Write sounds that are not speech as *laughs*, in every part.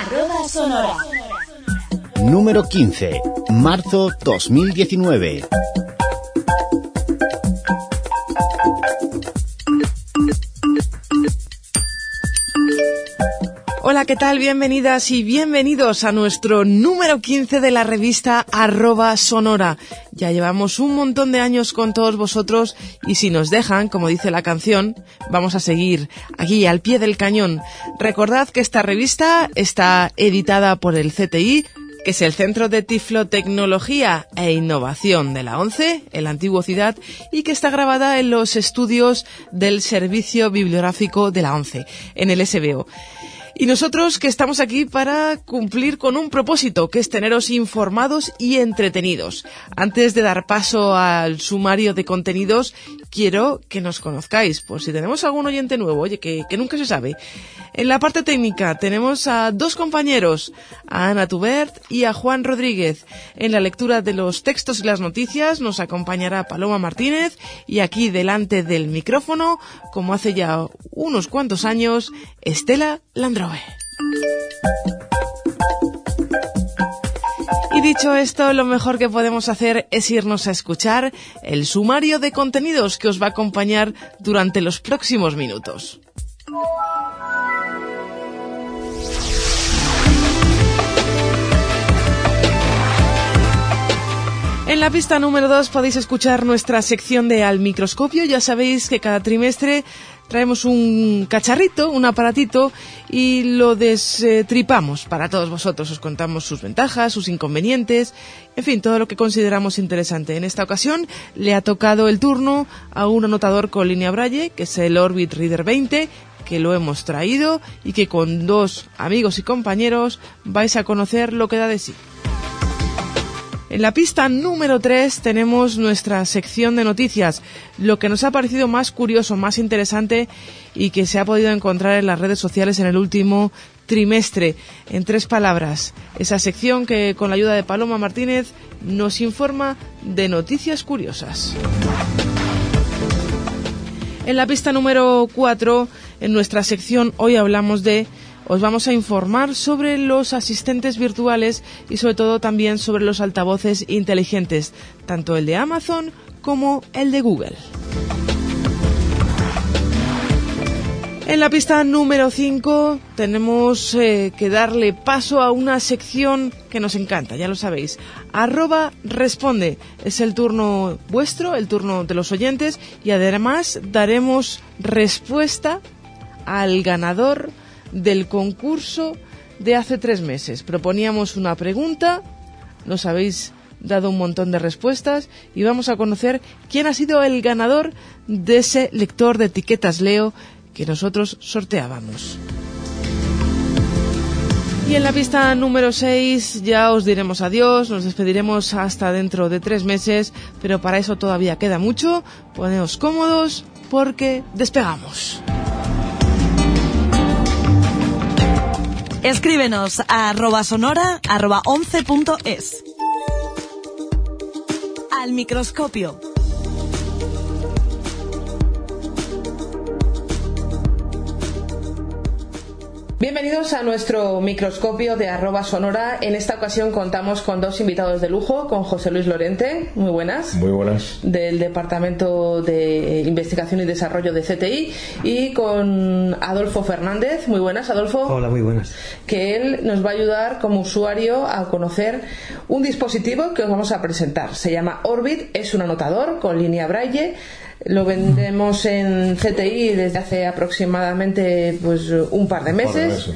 arroba sonora. Número 15, marzo 2019. Hola, ¿qué tal? Bienvenidas y bienvenidos a nuestro número 15 de la revista arroba sonora. Ya llevamos un montón de años con todos vosotros y si nos dejan, como dice la canción, vamos a seguir aquí al pie del cañón. Recordad que esta revista está editada por el CTI, que es el Centro de Tiflotecnología e Innovación de la ONCE, en la antigua ciudad, y que está grabada en los estudios del Servicio Bibliográfico de la ONCE, en el SBO. Y nosotros que estamos aquí para cumplir con un propósito, que es teneros informados y entretenidos. Antes de dar paso al sumario de contenidos, quiero que nos conozcáis, por si tenemos algún oyente nuevo, oye, que, nunca se sabe. En la parte técnica tenemos a dos compañeros, a Ana Tubert y a Juan Rodríguez. En la lectura de los textos y las noticias nos acompañará Paloma Martínez y aquí delante del micrófono, como hace ya unos cuantos años, Estela Landrove. Dicho esto, lo mejor que podemos hacer es irnos a escuchar el sumario de contenidos que os va a acompañar durante los próximos minutos. En la pista número 2 podéis escuchar nuestra sección de Al Microscopio. Ya sabéis que cada trimestre traemos un cacharrito, un aparatito y lo destripamos para todos vosotros. Os contamos sus ventajas, sus inconvenientes, en fin, todo lo que consideramos interesante. En esta ocasión le ha tocado el turno a un anotador con línea Braille, que es el Orbit Reader 20, que lo hemos traído y que con dos amigos y compañeros vais a conocer lo que da de sí. En la pista número 3 tenemos nuestra sección de noticias, lo que nos ha parecido más curioso, más interesante y que se ha podido encontrar en las redes sociales en el último trimestre. En tres palabras, esa sección que con la ayuda de Paloma Martínez nos informa de noticias curiosas. En la pista número 4, en nuestra sección hoy hablamos de os vamos a informar sobre los asistentes virtuales y sobre todo también sobre los altavoces inteligentes, tanto el de Amazon como el de Google. En la pista número 5 tenemos eh, que darle paso a una sección que nos encanta, ya lo sabéis. Arroba responde. Es el turno vuestro, el turno de los oyentes y además daremos respuesta al ganador del concurso de hace tres meses. Proponíamos una pregunta, nos habéis dado un montón de respuestas y vamos a conocer quién ha sido el ganador de ese lector de etiquetas Leo que nosotros sorteábamos. Y en la pista número 6 ya os diremos adiós, nos despediremos hasta dentro de tres meses, pero para eso todavía queda mucho. Poneos cómodos porque despegamos. Escríbenos a arroba sonora arroba 11.es. Al microscopio. Bienvenidos a nuestro microscopio de arroba sonora. En esta ocasión contamos con dos invitados de lujo, con José Luis Lorente, muy buenas. Muy buenas. Del Departamento de Investigación y Desarrollo de CTI, y con Adolfo Fernández, muy buenas, Adolfo. Hola, muy buenas. Que él nos va a ayudar como usuario a conocer un dispositivo que os vamos a presentar. Se llama Orbit, es un anotador con línea braille lo vendemos en CTI desde hace aproximadamente pues un par de meses.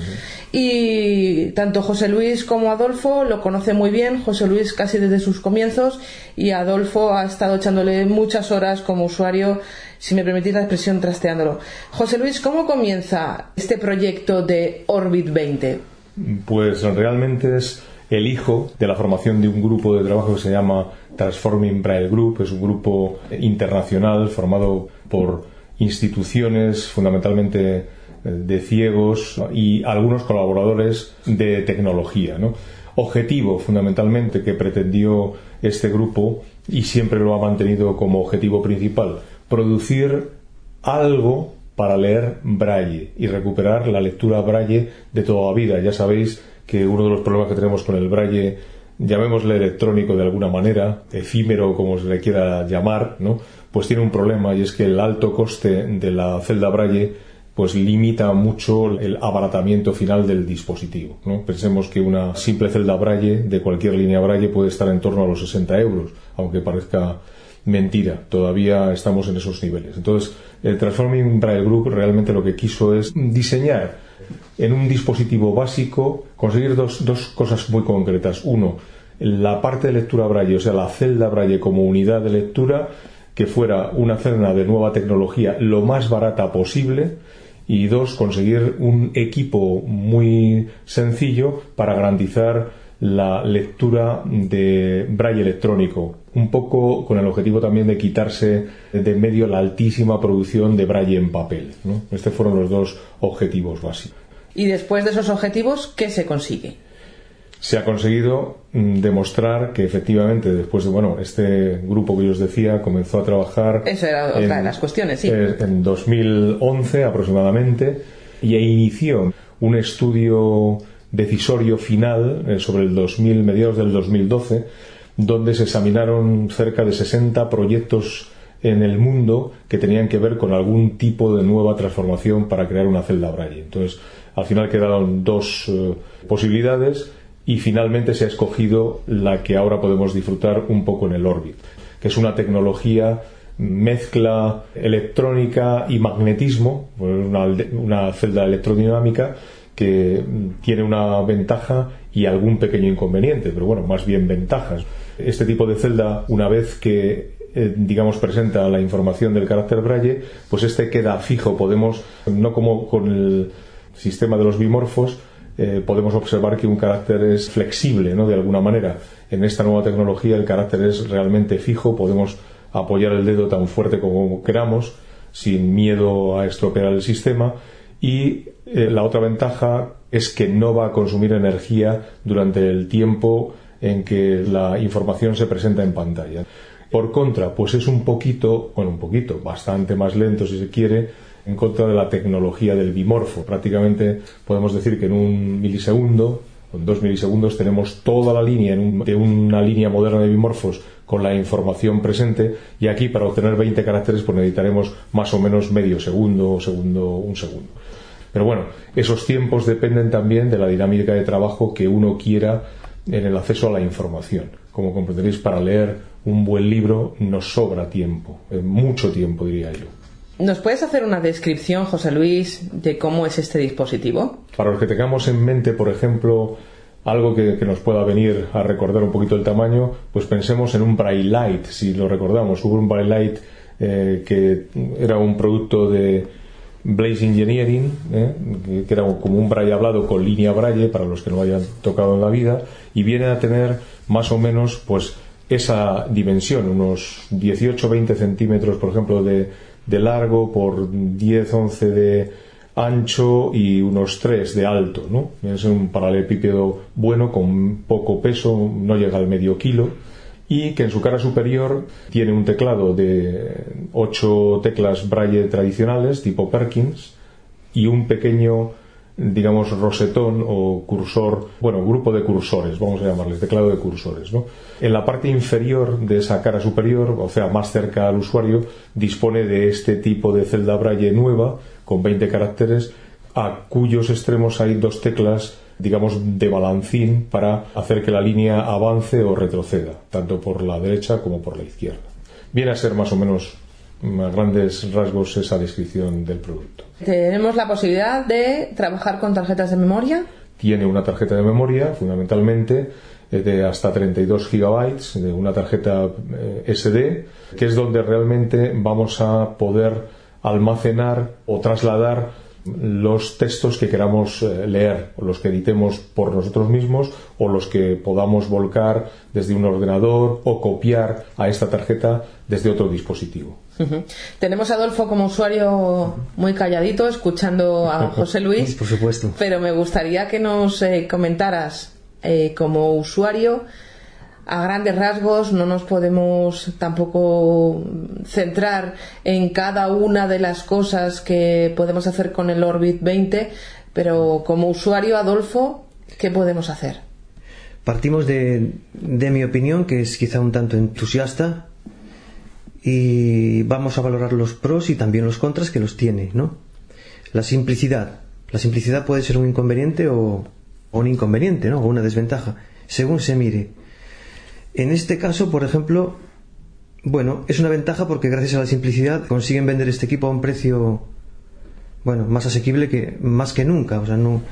Y tanto José Luis como Adolfo lo conoce muy bien, José Luis casi desde sus comienzos y Adolfo ha estado echándole muchas horas como usuario, si me permitís la expresión, trasteándolo. José Luis, ¿cómo comienza este proyecto de Orbit 20? Pues realmente es el hijo de la formación de un grupo de trabajo que se llama Transforming Braille Group. Es un grupo internacional formado por instituciones fundamentalmente eh, de ciegos y algunos colaboradores de tecnología. Objetivo fundamentalmente que pretendió este grupo y siempre lo ha mantenido como objetivo principal, producir algo para leer braille y recuperar la lectura braille de toda la vida. Ya sabéis que uno de los problemas que tenemos con el braille, llamémosle electrónico de alguna manera, efímero como se le quiera llamar, ¿no? pues tiene un problema y es que el alto coste de la celda braille pues limita mucho el abaratamiento final del dispositivo. ¿no? Pensemos que una simple celda braille de cualquier línea braille puede estar en torno a los 60 euros, aunque parezca mentira, todavía estamos en esos niveles. Entonces, el Transforming Braille Group realmente lo que quiso es diseñar en un dispositivo básico, conseguir dos, dos cosas muy concretas. Uno, la parte de lectura braille, o sea, la celda braille como unidad de lectura, que fuera una celda de nueva tecnología lo más barata posible, y dos, conseguir un equipo muy sencillo para garantizar la lectura de braille electrónico, un poco con el objetivo también de quitarse de medio la altísima producción de braille en papel. Estos fueron los dos objetivos básicos. Y después de esos objetivos, ¿qué se consigue? se ha conseguido mm, demostrar que efectivamente después de bueno este grupo que yo os decía comenzó a trabajar eso era otra de las cuestiones sí eh, en 2011 aproximadamente y inició un estudio decisorio final eh, sobre el 2000 mediados del 2012 donde se examinaron cerca de 60 proyectos en el mundo que tenían que ver con algún tipo de nueva transformación para crear una celda Braille. Entonces, al final quedaron dos eh, posibilidades y finalmente se ha escogido la que ahora podemos disfrutar un poco en el Orbit, que es una tecnología mezcla electrónica y magnetismo, una, una celda electrodinámica que tiene una ventaja y algún pequeño inconveniente, pero bueno, más bien ventajas. Este tipo de celda, una vez que eh, digamos presenta la información del carácter braille, pues este queda fijo, podemos, no como con el sistema de los bimorfos, eh, podemos observar que un carácter es flexible, ¿no? De alguna manera. En esta nueva tecnología el carácter es realmente fijo, podemos apoyar el dedo tan fuerte como queramos, sin miedo a estropear el sistema. Y eh, la otra ventaja es que no va a consumir energía durante el tiempo en que la información se presenta en pantalla. Por contra, pues es un poquito, bueno, un poquito, bastante más lento si se quiere, en contra de la tecnología del bimorfo. Prácticamente podemos decir que en un milisegundo, en dos milisegundos, tenemos toda la línea de una línea moderna de bimorfos con la información presente y aquí para obtener 20 caracteres pues necesitaremos más o menos medio segundo, segundo, un segundo. Pero bueno, esos tiempos dependen también de la dinámica de trabajo que uno quiera en el acceso a la información. Como comprenderéis, para leer un buen libro nos sobra tiempo, eh, mucho tiempo diría yo. ¿Nos puedes hacer una descripción, José Luis, de cómo es este dispositivo? Para los que tengamos en mente, por ejemplo, algo que, nos pueda venir a recordar un poquito el tamaño, pues pensemos en un Braille Light, si lo recordamos. Hubo un Braille Light eh, que era un producto de Blaze Engineering, eh, que era como un Braille hablado con línea Braille, para los que no hayan tocado en la vida, y viene a tener más o menos pues esa dimensión, unos 18-20 centímetros, por ejemplo, de, de largo por 10, 11 de ancho y unos 3 de alto, ¿no? Es un paralelepípedo bueno con poco peso, no llega al medio kilo y que en su cara superior tiene un teclado de 8 teclas braille tradicionales tipo Perkins y un pequeño digamos, rosetón o cursor, bueno, grupo de cursores, vamos a llamarles, teclado de cursores. ¿no? En la parte inferior de esa cara superior, o sea, más cerca al usuario, dispone de este tipo de celda braille nueva, con 20 caracteres, a cuyos extremos hay dos teclas digamos, de balancín para hacer que la línea avance o retroceda, tanto por la derecha como por la izquierda. Viene a ser más o menos a grandes rasgos esa descripción del producto. ¿Tenemos la posibilidad de trabajar con tarjetas de memoria? Tiene una tarjeta de memoria, fundamentalmente, eh, de hasta 32 gigabytes, de una tarjeta eh, SD, que es donde realmente vamos a poder almacenar o trasladar los textos que queramos eh, leer, o los que editemos por nosotros mismos, o los que podamos volcar desde un ordenador o copiar a esta tarjeta desde otro dispositivo. Tenemos a Adolfo como usuario muy calladito, escuchando a *laughs* José Luis. Por supuesto. Pero me gustaría que nos eh, comentaras eh, como usuario a grandes rasgos no nos podemos tampoco centrar en cada una de las cosas que podemos hacer con el Orbit 20, pero como usuario, Adolfo, ¿qué podemos hacer? Partimos de, de mi opinión, que es quizá un tanto entusiasta, y vamos a valorar los pros y también los contras que los tiene, ¿no? La simplicidad. La simplicidad puede ser un inconveniente o, un inconveniente, ¿no? O una desventaja, según se mire. En este caso, por ejemplo, bueno, es una ventaja porque gracias a la simplicidad consiguen vender este equipo a un precio, bueno, más asequible que más que nunca. O sea, no,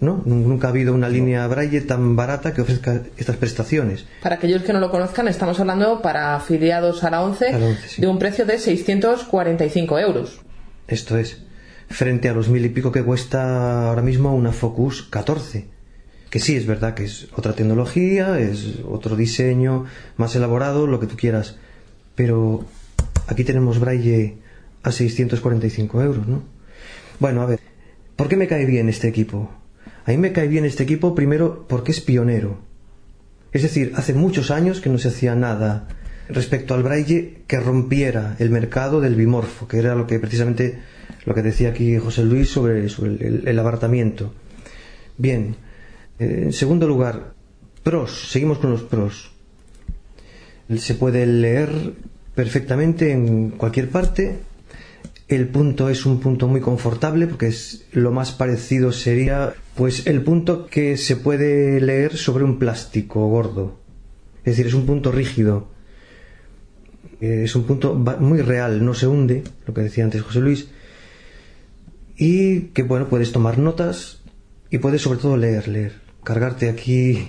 no, nunca ha habido una línea Braille tan barata que ofrezca estas prestaciones. Para aquellos que no lo conozcan, estamos hablando para afiliados a la 11, A la 11, sí. de un precio de 645 euros. Esto es, frente a los mil y pico que cuesta ahora mismo una Focus 14. Que sí, es verdad que es otra tecnología, es otro diseño más elaborado, lo que tú quieras. Pero aquí tenemos Braille a 645 euros, ¿no? Bueno, a ver, ¿por qué me cae bien este equipo? A mí me cae bien este equipo primero porque es pionero. Es decir, hace muchos años que no se hacía nada respecto al braille que rompiera el mercado del bimorfo, que era lo que precisamente lo que decía aquí José Luis sobre, el, el. Bien, eh, en segundo lugar, pros, seguimos con los pros. Se puede leer perfectamente en cualquier parte. El punto es un punto muy confortable porque es lo más parecido sería pues el punto que se puede leer sobre un plástico gordo. Es decir, es un punto rígido. Eh, Es un punto muy real, no se hunde, lo que decía antes José Luis. Y que bueno, puedes tomar notas y puedes sobre todo leer, leer. Cargarte aquí,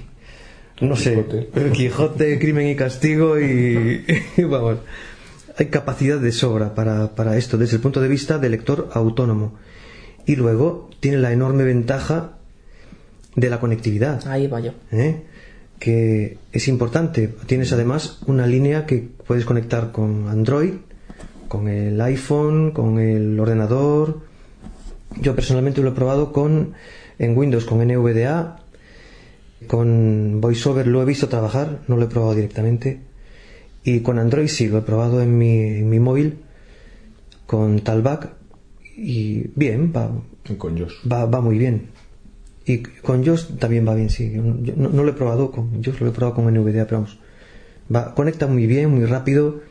no sé, Quijote. el Quijote, Crimen y Castigo y, *laughs* y vamos. Hay capacidad de sobra para, para esto desde el punto de vista del lector autónomo. Y luego tiene la enorme ventaja de la conectividad. Ahí va yo. ¿eh? que es importante. Tienes además una línea que puedes conectar con Android, con el iPhone, con el ordenador. Yo personalmente lo he probado con en Windows con NVDA, con VoiceOver lo he visto trabajar, no lo he probado directamente. Y con Android sí, lo he probado en mi, en mi móvil con Talbac y bien, va, Con Josh. va, va muy bien. Y con JOS también va bien, sí. Yo no, lo he probado con JOS, lo he probado con NVDA, pero vamos. Va, conecta muy bien, muy rápido.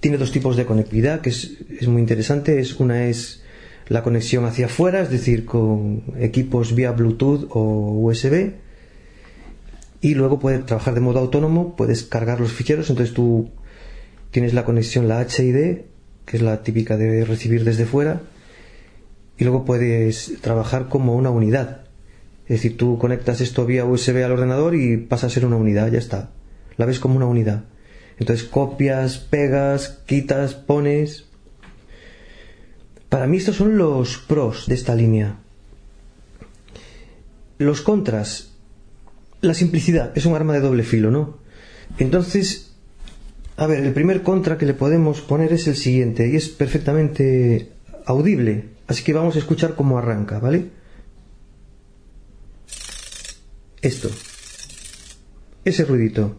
Tiene dos tipos de conectividad, que es, es muy interesante. Es, una es la conexión hacia afuera, es decir, con equipos vía Bluetooth o USB. Y luego puede trabajar de modo autónomo, puedes cargar los ficheros, entonces tú tienes la conexión, la HID, que es la típica de recibir desde fuera, y luego puedes trabajar como una unidad. Es decir, tú conectas esto vía USB al ordenador y pasa a ser una unidad, ya está. La ves como una unidad. Entonces copias, pegas, quitas, pones. Para mí estos son los pros de esta línea. Los contras. La simplicidad es un arma de doble filo, ¿no? Entonces, a ver, el primer contra que le podemos poner es el siguiente y es perfectamente audible. Así que vamos a escuchar cómo arranca, ¿vale? Esto. Ese ruidito.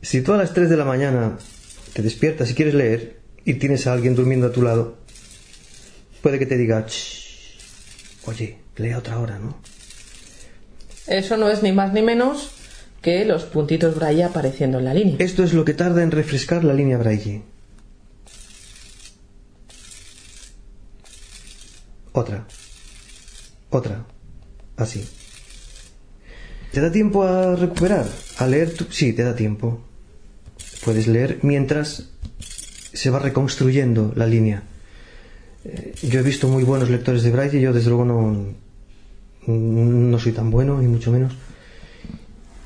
Si tú a las 3 de la mañana te despiertas y quieres leer y tienes a alguien durmiendo a tu lado, puede que te diga, "Shh, oye, lea otra hora, ¿no? Eso no es ni más ni menos que los puntitos braille apareciendo en la línea. Esto es lo que tarda en refrescar la línea Braille. Otra. Otra. Así. ¿Te da tiempo a recuperar? ¿A leer? tu- Sí, te da tiempo. Puedes leer mientras se va reconstruyendo la línea. Eh, Yo he visto muy buenos lectores de Braille, yo desde luego no, no soy tan bueno, ni mucho menos.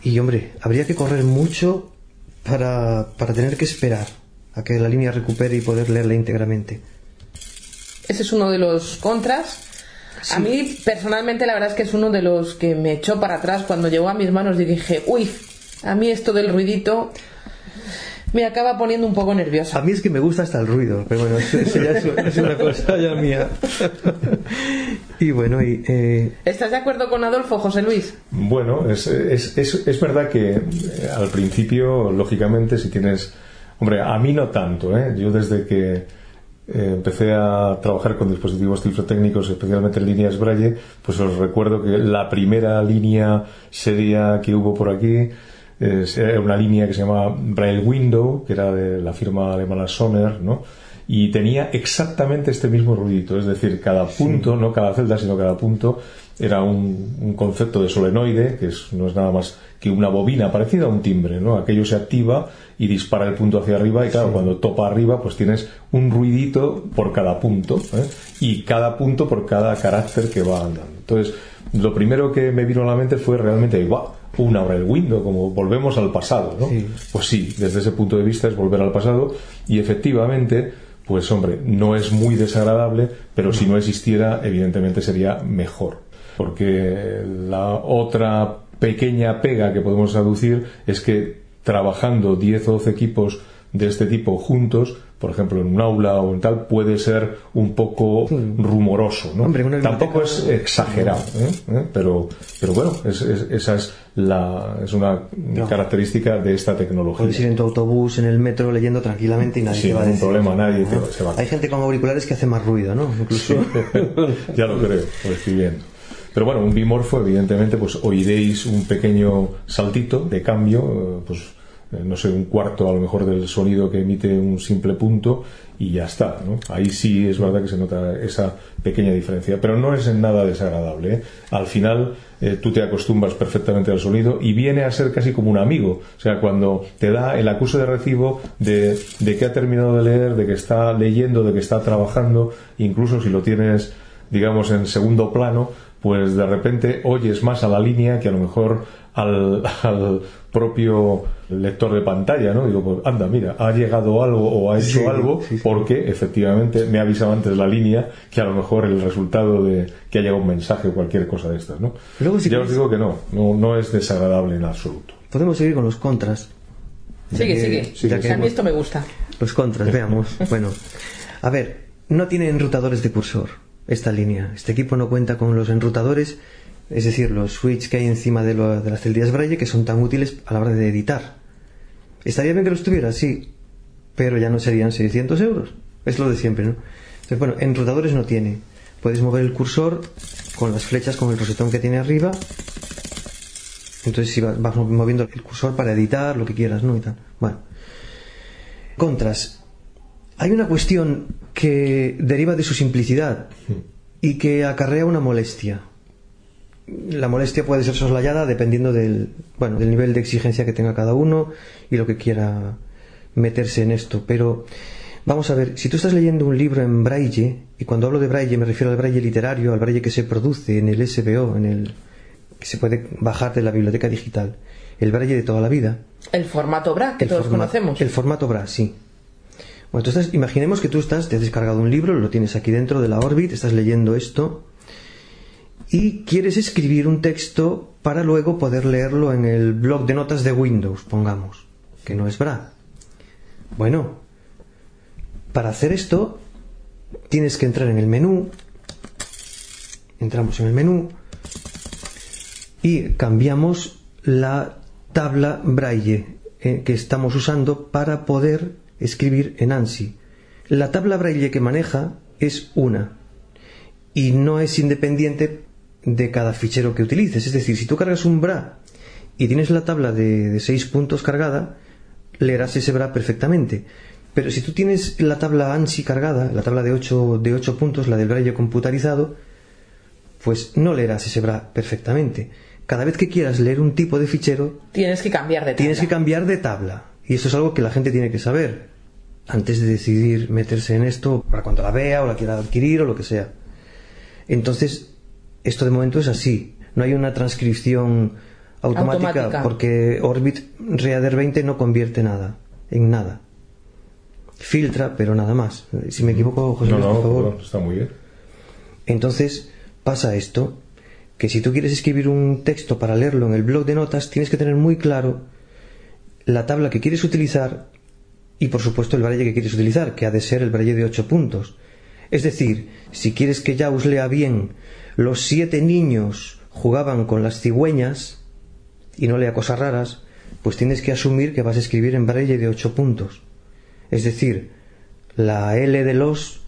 Y hombre, habría que correr mucho para, para tener que esperar a que la línea recupere y poder leerla íntegramente. Ese es uno de los contras. A mí, personalmente, la verdad es que es uno de los que me echó para atrás cuando llegó a mis manos y dije, uy, a mí esto del ruidito me acaba poniendo un poco nerviosa. A mí es que me gusta hasta el ruido, pero bueno, eso, *laughs* eso ya es, es una cosa ya mía. *laughs* y bueno, y, eh, ¿Estás de acuerdo con Adolfo, José Luis? Bueno, es, es, es, es verdad que eh, al principio, lógicamente, si tienes... Hombre, a mí no tanto, ¿eh? Yo desde que eh, empecé a trabajar con dispositivos cifrotécnicos, especialmente en líneas Braille, pues os recuerdo que la primera línea seria que hubo por aquí era una línea que se llamaba Braille Window, que era de la firma alemana Sonner, ¿no? Y tenía exactamente este mismo ruidito, es decir, cada punto, no cada celda, sino cada punto, era un, concepto de solenoide, que no es nada más que una bobina parecida a un timbre, ¿no? Aquello se activa y dispara el punto hacia arriba y claro, cuando topa arriba pues tienes un ruidito por cada punto ¿eh? y cada punto por cada carácter que va andando. Entonces, lo primero que me vino a la mente fue realmente, ¡guau! Una hora el window, como volvemos al pasado, ¿no? Pues sí, desde ese punto de vista es volver al pasado y efectivamente pues hombre, no es muy desagradable, pero si no existiera, evidentemente sería mejor. Porque la otra pequeña pega que podemos aducir es que trabajando 10 o 12 equipos de este tipo juntos, por ejemplo, en un aula o en tal, puede ser un poco rumoroso. ¿no? Tampoco es exagerado, ¿eh? ¿Eh? Pero, pero bueno, esa es, la, es una característica de esta tecnología. Puedes ir en tu autobús, en el metro, leyendo tranquilamente y nadie te va a decir. problema, nadie se va Hay gente con auriculares que hace más ruido, ¿no? Incluso. *laughs* ya lo creo, lo estoy viendo. Pero bueno, un bimorfo, evidentemente, pues oiréis un pequeño saltito de cambio, eh, pues eh, no sé, un cuarto a lo mejor del sonido que emite un simple punto y ya está. ¿no? Ahí sí es verdad que se nota esa pequeña diferencia, pero no es en nada desagradable. ¿eh? Al final eh, tú te acostumbras perfectamente al sonido y viene a ser casi como un amigo. O sea, cuando te da el acuse de recibo de, que ha terminado de leer, de que está leyendo, de que está trabajando, incluso si lo tienes, digamos, en segundo plano, pues de repente oyes más a la línea que a lo mejor al *laughs* propio lector de pantalla, ¿no? Digo, pues anda, mira, ha llegado algo o ha hecho algo porque efectivamente me ha avisado antes la línea que a lo mejor el resultado de que ha llegado un mensaje o cualquier cosa de estas, ¿no? ya os digo que no, no, no es desagradable en absoluto. Podemos seguir con los contras. Sigue, sigue. a mí esto me gusta. Los contras, veamos. *laughs* bueno, a ver, no tiene enrutadores de cursor esta línea. Este equipo no cuenta con los enrutadores es decir, los switches que hay encima de, las celdillas Braille que son tan útiles a la hora de editar. Estaría bien que los tuviera, sí, pero ya no serían 600 euros. Es lo de siempre, ¿no? Entonces, bueno, en rotadores no tiene. Puedes mover el cursor con las flechas, con el rosetón que tiene arriba. Entonces, si vas, moviendo el cursor para editar, lo que quieras, ¿no? Y tal. Bueno. Contras. Hay una cuestión que deriva de su simplicidad y que acarrea una molestia la molestia puede ser soslayada dependiendo del, bueno, del nivel de exigencia que tenga cada uno y lo que quiera meterse en esto. Pero vamos a ver, si tú estás leyendo un libro en braille, y cuando hablo de braille me refiero al braille literario, al braille que se produce en el SBO, en el que se puede bajar de la biblioteca digital, el braille de toda la vida. El formato BRA que todos conocemos. El formato BRA, sí. Bueno, entonces imaginemos que tú estás, te has descargado un libro, lo tienes aquí dentro de la Orbit, estás leyendo esto y quieres escribir un texto para luego poder leerlo en el blog de notas de Windows, pongamos, que no es BRA. Bueno, para hacer esto tienes que entrar en el menú, entramos en el menú y cambiamos la tabla braille eh, que estamos usando para poder escribir en ANSI. La tabla braille que maneja es una y no es independiente de cada fichero que utilices. Es decir, si tú cargas un BRA y tienes la tabla de, 6 puntos cargada, leerás ese BRA perfectamente. Pero si tú tienes la tabla ANSI cargada, la tabla de 8, de 8 puntos, la del braille computarizado, pues no leerás ese BRA perfectamente. Cada vez que quieras leer un tipo de fichero, tienes que cambiar de tabla. Tienes que cambiar de tabla. Y eso es algo que la gente tiene que saber antes de decidir meterse en esto para cuando la vea o la quiera adquirir o lo que sea. Entonces, esto de momento es así. No hay una transcripción automática, porque Orbit Reader 20 no convierte nada en nada. Filtra, pero nada más. Si me equivoco, José no, por favor. está muy bien. Entonces pasa esto, que si tú quieres escribir un texto para leerlo en el blog de notas, tienes que tener muy claro la tabla que quieres utilizar y por supuesto el braille que quieres utilizar, que ha de ser el braille de 8 puntos. Es decir, si quieres que ya os lea bien los siete niños jugaban con las cigüeñas y no lea cosas raras, pues tienes que asumir que vas a escribir en braille de ocho puntos. Es decir, La L de los,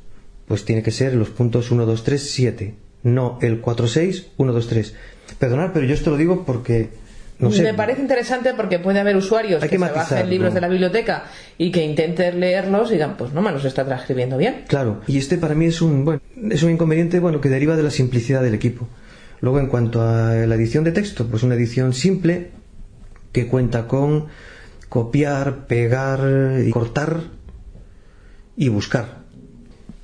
pues tiene que ser los puntos 1, 2, 3, 7. No el 4, 6, 1, 2, 3. Perdonad, pero yo esto lo digo porque no sé. Me parece interesante porque puede haber usuarios Hay que, que se bajen libros de la biblioteca y que intenten leerlos y digan, pues no me los está transcribiendo bien. Claro, y este para mí es un, bueno, es un inconveniente bueno, que deriva de la simplicidad del equipo. Luego, en cuanto a la edición de texto, pues una edición simple que cuenta con copiar, pegar, y cortar y buscar.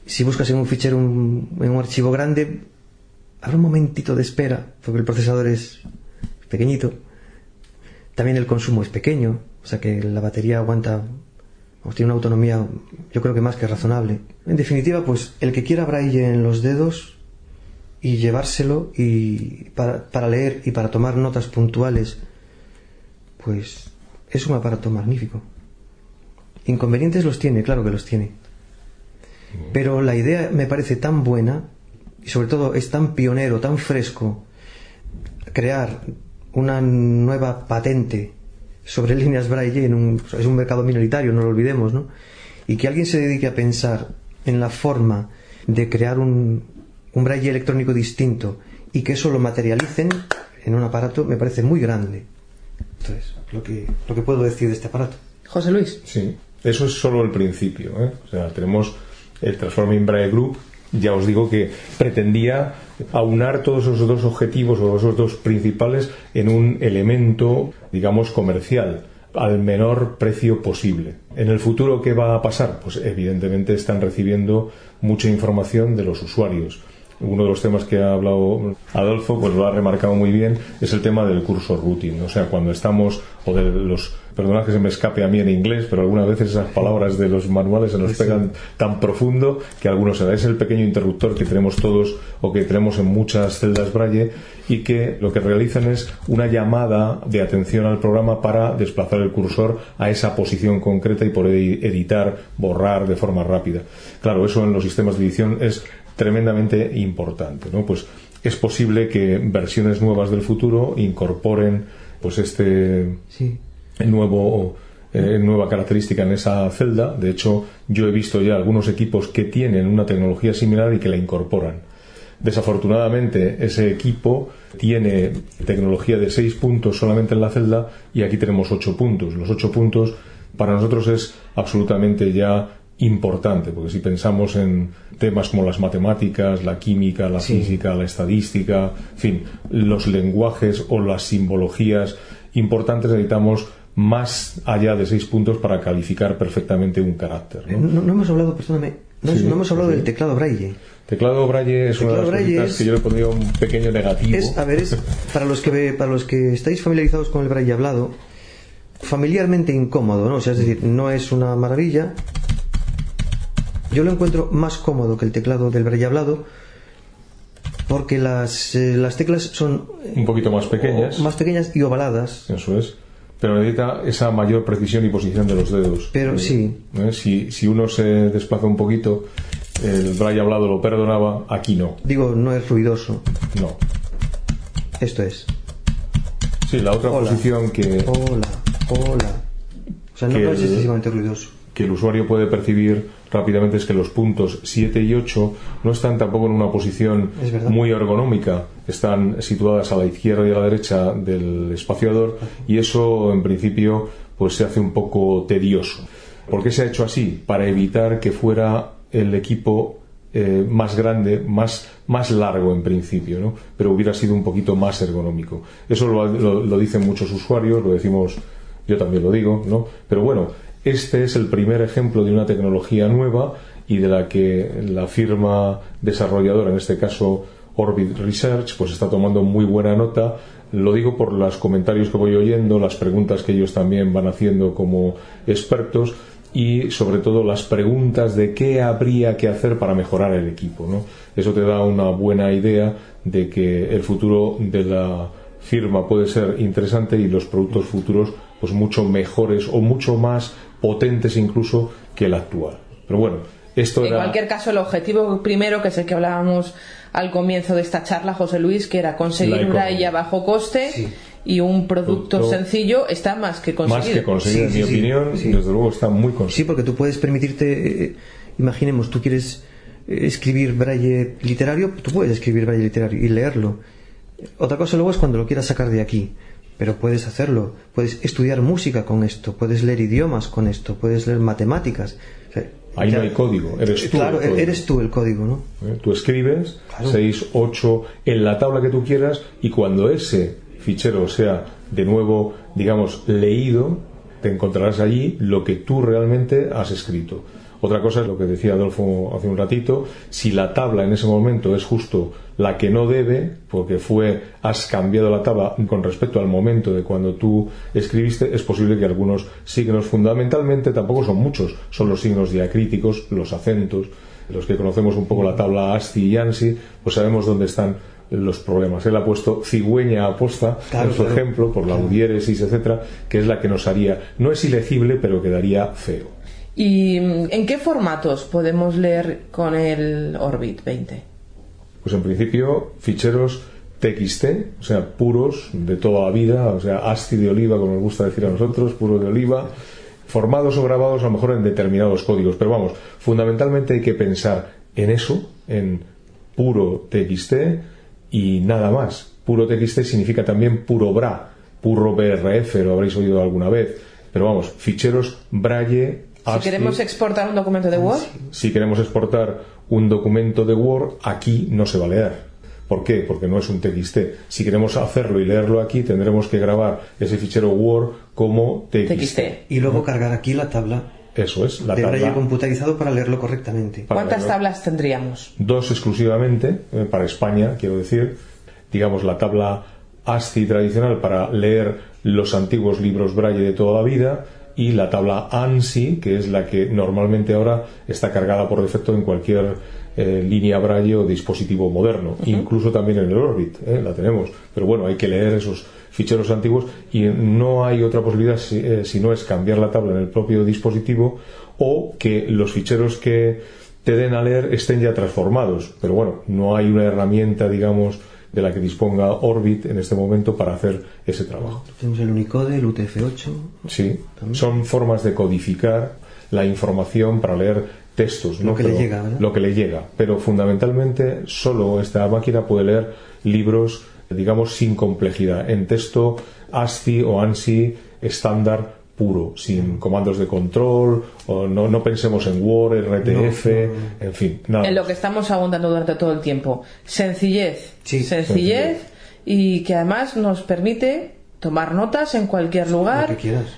Si buscas en un fichero, un- en un archivo grande, habrá un momentito de espera, porque el procesador es pequeñito. También el consumo es pequeño, o sea que la batería aguanta, o tiene una autonomía, yo creo que más que razonable. En definitiva, pues el que quiera braille en los dedos y llevárselo y para, para leer y para tomar notas puntuales, pues es un aparato magnífico. Inconvenientes los tiene, claro que los tiene. Pero la idea me parece tan buena y sobre todo es tan pionero, tan fresco, crear una nueva patente sobre líneas braille en un, es un mercado minoritario, no lo olvidemos, ¿no? Y que alguien se dedique a pensar en la forma de crear un, un braille electrónico distinto y que eso lo materialicen en un aparato me parece muy grande. Entonces, lo que, lo que puedo decir de este aparato. José Luis. Sí, eso es solo el principio. ¿eh? O sea, tenemos el Transforming Braille Group. Ya os digo que pretendía aunar todos esos dos objetivos o esos dos principales en un elemento, digamos, comercial al menor precio posible. En el futuro, ¿qué va a pasar? Pues evidentemente están recibiendo mucha información de los usuarios. Uno de los temas que ha hablado Adolfo, pues lo ha remarcado muy bien, es el tema del curso routing. O sea, cuando estamos, o de los, perdonad que se me escape a mí en inglés, pero algunas veces esas palabras de los manuales se nos pegan tan profundo que algunos se da. Es el pequeño interruptor que tenemos todos o que tenemos en muchas celdas Braille y que lo que realizan es una llamada de atención al programa para desplazar el cursor a esa posición concreta y poder editar, borrar de forma rápida. Claro, eso en los sistemas de edición es tremendamente importante, ¿no? Pues es posible que versiones nuevas del futuro incorporen pues este Sí. Nuevo eh, nueva característica en esa celda. De hecho, yo he visto ya algunos equipos que tienen una tecnología similar y que la incorporan. Desafortunadamente, ese equipo tiene tecnología de 6 puntos solamente en la celda y aquí tenemos 8 puntos. Los 8 puntos para nosotros es absolutamente ya importante, porque si pensamos en temas como las matemáticas, la química, la Sí. física, la estadística, en fin, los lenguajes o las simbologías importantes necesitamos más allá de seis puntos para calificar perfectamente un carácter. ¿no? No, no hemos hablado, perdóname, no, Sí, no hemos hablado sí. del teclado braille. Teclado Braille es una de las cositas es- que yo le pondría un pequeño negativo. Es, a ver, es, para los que para los que estáis familiarizados con el braille hablado, familiarmente incómodo, ¿no? O sea, es decir, no es una maravilla. Yo lo encuentro más cómodo que el teclado del braille hablado porque las, eh, las teclas son eh, un poquito más pequeñas. más pequeñas y ovaladas. Eso es. Pero necesita esa mayor precisión y posición de los dedos. Pero Eh, sí. ¿eh? Si, si uno se desplaza un poquito, el Braille hablado lo perdonaba, aquí no. Digo, no es ruidoso. No. Esto es. Sí, la otra Hola. posición que, Hola, hola. O sea, no, es excesivamente ruidoso. que el usuario puede percibir rápidamente es que los puntos 7 y 8 no están tampoco en una posición muy ergonómica, están situadas a la izquierda y a la derecha del espaciador y eso en principio pues se hace un poco tedioso. ¿Por qué se ha hecho así? Para evitar que fuera el equipo eh, más grande, más, más largo en principio, ¿no? pero hubiera sido un poquito más ergonómico. Eso lo, lo- lo dicen muchos usuarios, lo decimos, yo también lo digo, ¿no? pero bueno, este es el primer ejemplo de una tecnología nueva y de la que la firma desarrolladora, en este caso Orbit Research, pues está tomando muy buena nota. Lo digo por los comentarios que voy oyendo, las preguntas que ellos también van haciendo como expertos y sobre todo las preguntas de qué habría que hacer para mejorar el equipo. ¿no? Eso te da una buena idea de que el futuro de la firma puede ser interesante y los productos futuros pues mucho mejores o mucho más potentes incluso que el actual. Pero bueno, esto En era cualquier caso, el objetivo primero, que es el que hablábamos al comienzo de esta charla, José Luis, que era conseguir economía. braille a bajo coste Sí. y un producto Producto sencillo, está más que conseguido. más que conseguir, Sí, en sí, mi sí, opinión, sí. desde luego está muy conseguido. Sí, porque tú puedes permitirte eh, imaginemos, tú quieres eh, escribir braille literario, tú puedes escribir braille literario y leerlo. Otra cosa luego es cuando lo quieras sacar de aquí, pero puedes hacerlo. Puedes estudiar música con esto, puedes leer idiomas con esto, puedes leer matemáticas. Ahí no hay código, eres tú. Claro, eres tú el código, ¿no? ¿Eh? Tú escribes 6, 8 en la tabla que tú quieras y cuando ese fichero sea de nuevo, digamos, leído, te encontrarás allí lo que tú realmente has escrito. Otra cosa es lo que decía Adolfo hace un ratito, si la tabla en ese momento es justo la que no debe, porque fue, has cambiado la tabla con respecto al momento de cuando tú escribiste, es posible que algunos signos fundamentalmente tampoco son muchos, son los signos diacríticos, los acentos, los que conocemos un poco la tabla ASCII y ANSI, pues sabemos dónde están los problemas. Él ha puesto cigüeña aposta su ejemplo, por la udiéresis, etcétera, que es la que nos haría, no es ilegible, pero quedaría feo. ¿Y en qué formatos podemos leer con el Orbit 20? Pues en principio ficheros TXT, o sea, puros de toda la vida, o sea, ASCII de oliva, como nos gusta decir a nosotros, puros de oliva, formados o grabados a lo mejor en determinados códigos. Pero vamos, fundamentalmente hay que pensar en eso, en puro TXT y nada más. Puro TXT significa también puro BRA, puro BRF, lo habréis oído alguna vez. Pero vamos, ficheros Braille si queremos exportar un documento de Word. Si queremos exportar un documento de Word, aquí no se va a leer. ¿Por qué? Porque no es un TXT. Si queremos hacerlo y leerlo aquí, tendremos que grabar ese fichero Word como TXT. Y luego cargar aquí la tabla. Eso es, la de tabla. computarizado para leerlo correctamente. ¿Cuántas tablas tendríamos? Dos exclusivamente, eh, para España, quiero decir. Digamos, la tabla ASCII tradicional para leer los antiguos libros Braille de toda la vida y la tabla ANSI, que es la que normalmente ahora está cargada por defecto en cualquier eh, línea braille o dispositivo moderno, incluso también en el Orbit, eh, la tenemos. Pero bueno, hay que leer esos ficheros antiguos y no hay otra posibilidad si, eh, si no es cambiar la tabla en el propio dispositivo o que los ficheros que te den a leer estén ya transformados. Pero bueno, no hay una herramienta, digamos, de la que disponga Orbit en este momento para hacer ese trabajo. Tenemos el Unicode, el UTF-8. Sí, son formas de codificar la información para leer textos. Lo que le llega, Lo que le llega. Pero fundamentalmente solo esta máquina puede leer libros, digamos, sin complejidad, en texto ASCII o ANSI estándar puro, sin comandos de control, o no, no pensemos en Word, RTF, en fin, nada. En lo que estamos abundando durante todo el tiempo. Sencillez. sencillez, y que además nos permite tomar notas en cualquier lugar,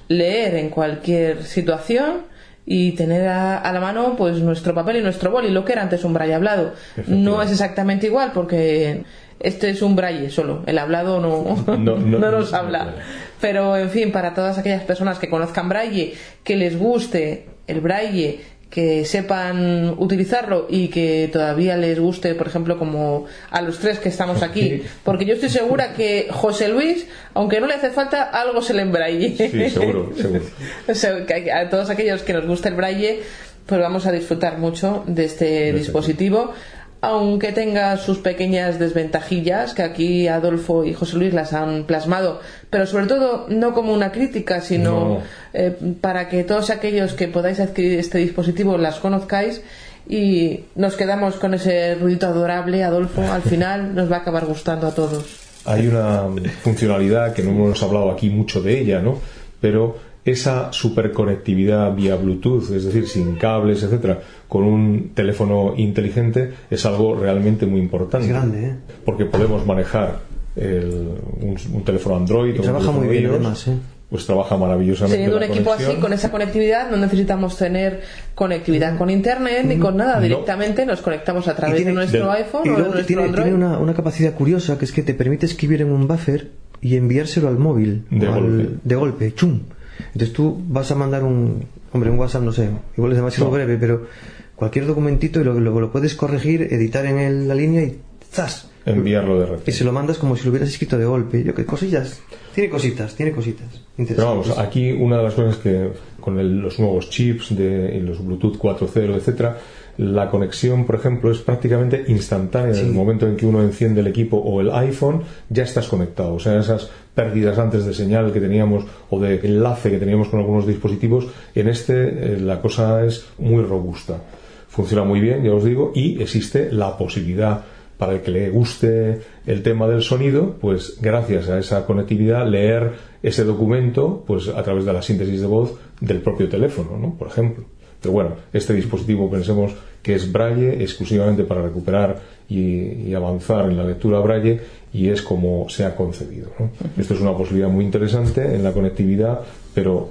leer en cualquier situación y tener a, la mano pues nuestro papel y nuestro boli, lo que era antes un braille hablado. No es exactamente igual porque este es un braille solo, el hablado no, no, *laughs* nos habla. Pero, en fin, para todas aquellas personas que conozcan braille, que les guste el braille, que sepan utilizarlo y que todavía les guste, por ejemplo, como a los tres que estamos aquí, porque yo estoy segura que José Luis, aunque no le hace falta, algo se le en braille. Sí, seguro, seguro. *laughs* a todos aquellos que nos guste el braille, pues vamos a disfrutar mucho de este dispositivo aunque tenga sus pequeñas desventajillas, que aquí Adolfo y José Luis las han plasmado, pero sobre todo no como una crítica, sino eh, para que todos aquellos que podáis adquirir este dispositivo las conozcáis y nos quedamos con ese ruidito adorable, Adolfo, al *laughs* final nos va a acabar gustando a todos. Hay una funcionalidad que no hemos hablado aquí mucho de ella, ¿no? Pero esa superconectividad vía Bluetooth, es decir, sin cables, etcétera, con un teléfono inteligente es algo realmente muy importante. Es grande, ¿eh? Porque podemos manejar un, teléfono Android. Y trabaja muy bien, además, ¿eh? Pues trabaja maravillosamente. Teniendo un equipo así, con esa conectividad, no necesitamos tener conectividad con internet ni con nada. Directamente nos conectamos a través de nuestro iPhone o de nuestro tiene, Android. Tiene una, una, capacidad curiosa que es que te permite escribir en un buffer y enviárselo al móvil. De golpe. De golpe, chum. Entonces tú vas a mandar un, hombre, un WhatsApp, no sé, igual es demasiado breve, pero cualquier documentito y luego lo, lo, puedes corregir, editar en la línea y ¡zas! Enviarlo de repente. Y se lo mandas como si lo hubieras escrito de golpe. Yo, qué cosillas. Tiene cositas, tiene cositas. Pero vamos, aquí una de las cosas que con los nuevos chips de los Bluetooth 4.0, etcétera, la conexión, por ejemplo, es prácticamente instantánea. En el momento en que uno enciende el equipo o el iPhone, ya estás conectado. O sea, esas pérdidas antes de señal que teníamos o de enlace que teníamos con algunos dispositivos, en este eh, la cosa es muy robusta. funciona muy bien, ya os digo, y existe la posibilidad para el que le guste el tema del sonido, pues gracias a esa conectividad leer ese documento pues a través de la síntesis de voz del propio teléfono, ¿no? Por ejemplo. Pero bueno, este dispositivo pensemos que es braille exclusivamente para recuperar y, avanzar en la lectura braille y es como se ha concebido. Esto es una posibilidad muy interesante en la conectividad, pero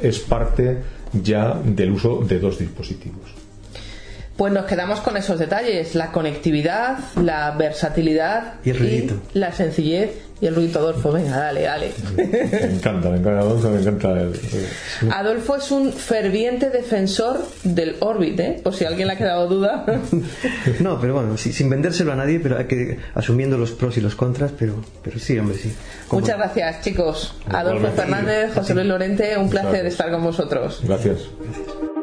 es parte ya del uso de dos dispositivos. Pues nos quedamos con esos detalles, la conectividad, la versatilidad y, el la sencillez y el ruido Adolfo. Venga, dale, dale. Me encanta, me encanta Adolfo, me encanta. El... Adolfo es un ferviente defensor del Orbit, ¿eh? Por si a alguien le ha quedado duda. *laughs* no, pero bueno, sin vendérselo a nadie, pero hay que asumiendo los pros y los contras, pero, pero sí, hombre, sí. Muchas gracias, chicos. Adolfo Fernández, José Luis Lorente, un placer estar con vosotros. Gracias. gracias.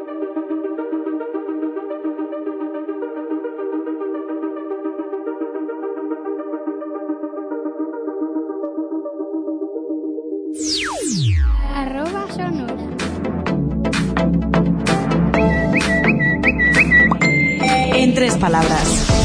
Palabras.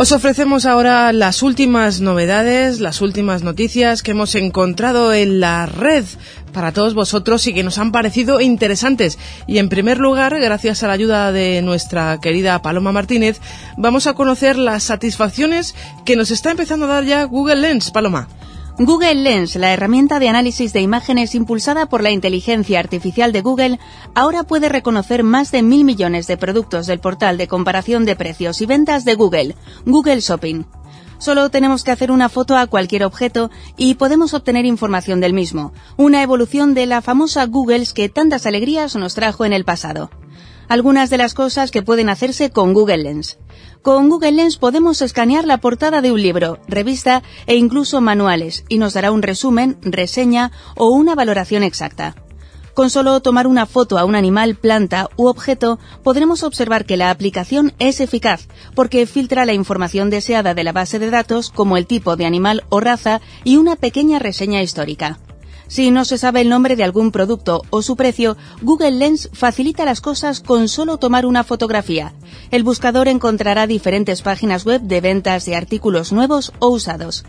Os ofrecemos ahora las últimas novedades, las últimas noticias que hemos encontrado en la red para todos vosotros y que nos han parecido interesantes. Y en primer lugar, gracias a la ayuda de nuestra querida Paloma Martínez, vamos a conocer las satisfacciones que nos está empezando a dar ya Google Lens. Paloma. Google Lens, la herramienta de análisis de imágenes impulsada por la inteligencia artificial de Google, ahora puede reconocer más de mil millones de productos del portal de comparación de precios y ventas de Google, Google Shopping. Solo tenemos que hacer una foto a cualquier objeto y podemos obtener información del mismo, una evolución de la famosa Googles que tantas alegrías nos trajo en el pasado. Algunas de las cosas que pueden hacerse con Google Lens. Con Google Lens podemos escanear la portada de un libro, revista e incluso manuales y nos dará un resumen, reseña o una valoración exacta. Con solo tomar una foto a un animal, planta u objeto, podremos observar que la aplicación es eficaz porque filtra la información deseada de la base de datos como el tipo de animal o raza y una pequeña reseña histórica. Si no se sabe el nombre de algún producto o su precio, Google Lens facilita las cosas con solo tomar una fotografía. El buscador encontrará diferentes páginas web de ventas de artículos nuevos o usados.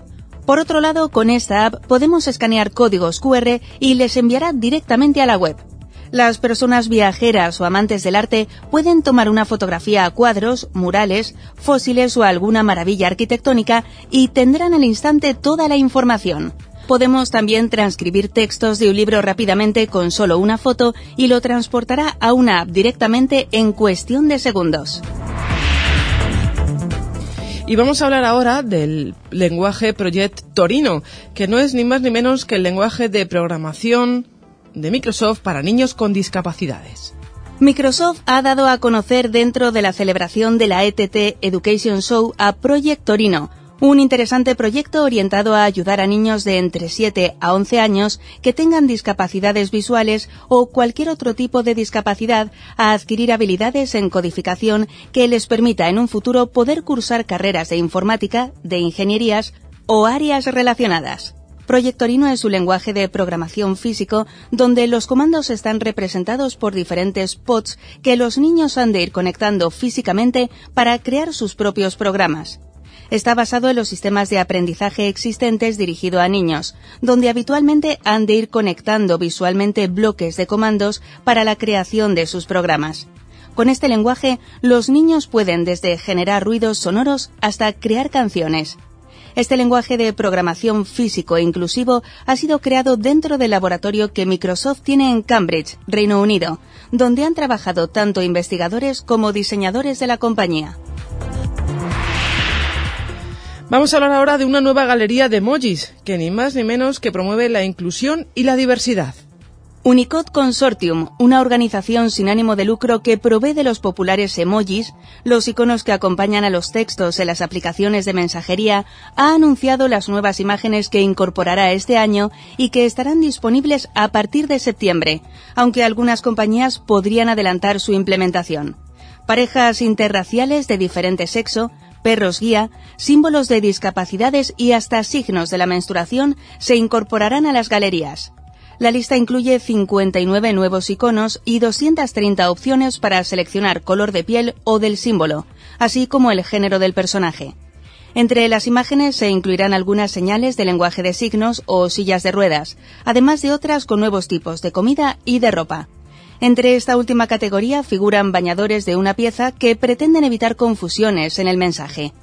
Por otro lado, con esta app podemos escanear códigos QR y les enviará directamente a la web. Las personas viajeras o amantes del arte pueden tomar una fotografía a cuadros, murales, fósiles o alguna maravilla arquitectónica y tendrán al instante toda la información. Podemos también transcribir textos de un libro rápidamente con solo una foto y lo transportará a una app directamente en cuestión de segundos. Y vamos a hablar ahora del lenguaje Project Torino, que no es ni más ni menos que el lenguaje de programación de Microsoft para niños con discapacidades. Microsoft ha dado a conocer dentro de la celebración de la ETT Education Show a Project Torino, un interesante proyecto orientado a ayudar a niños de entre 7 a 11 años que tengan discapacidades visuales o cualquier otro tipo de discapacidad a adquirir habilidades en codificación que les permita en un futuro poder cursar carreras de informática, de ingenierías o áreas relacionadas. Proyectorino es un lenguaje de programación físico donde los comandos están representados por diferentes pods que los niños han de ir conectando físicamente para crear sus propios programas está basado en los sistemas de aprendizaje existentes dirigido a niños, donde habitualmente han de ir conectando visualmente bloques de comandos para la creación de sus programas. Con este lenguaje, los niños pueden desde generar ruidos sonoros hasta crear canciones. Este lenguaje de programación físico e inclusivo ha sido creado dentro del laboratorio que Microsoft tiene en Cambridge, Reino Unido, donde han trabajado tanto investigadores como diseñadores de la compañía. Vamos a hablar ahora de una nueva galería de emojis, que ni más ni menos que promueve la inclusión y la diversidad. Unicode Consortium, una organización sin ánimo de lucro que provee de los populares emojis, los iconos que acompañan a los textos en las aplicaciones de mensajería, ha anunciado las nuevas imágenes que incorporará este año y que estarán disponibles a partir de septiembre, aunque algunas compañías podrían adelantar su implementación. Parejas interraciales de diferente sexo, perros guía, símbolos de discapacidades y hasta signos de la menstruación se incorporarán a las galerías. La lista incluye 59 nuevos iconos y 230 opciones para seleccionar color de piel o del símbolo, así como el género del personaje. Entre las imágenes se incluirán algunas señales de lenguaje de signos o sillas de ruedas, además de otras con nuevos tipos de comida y de ropa. Entre esta última categoría figuran bañadores de una pieza que pretenden evitar confusiones en el mensaje.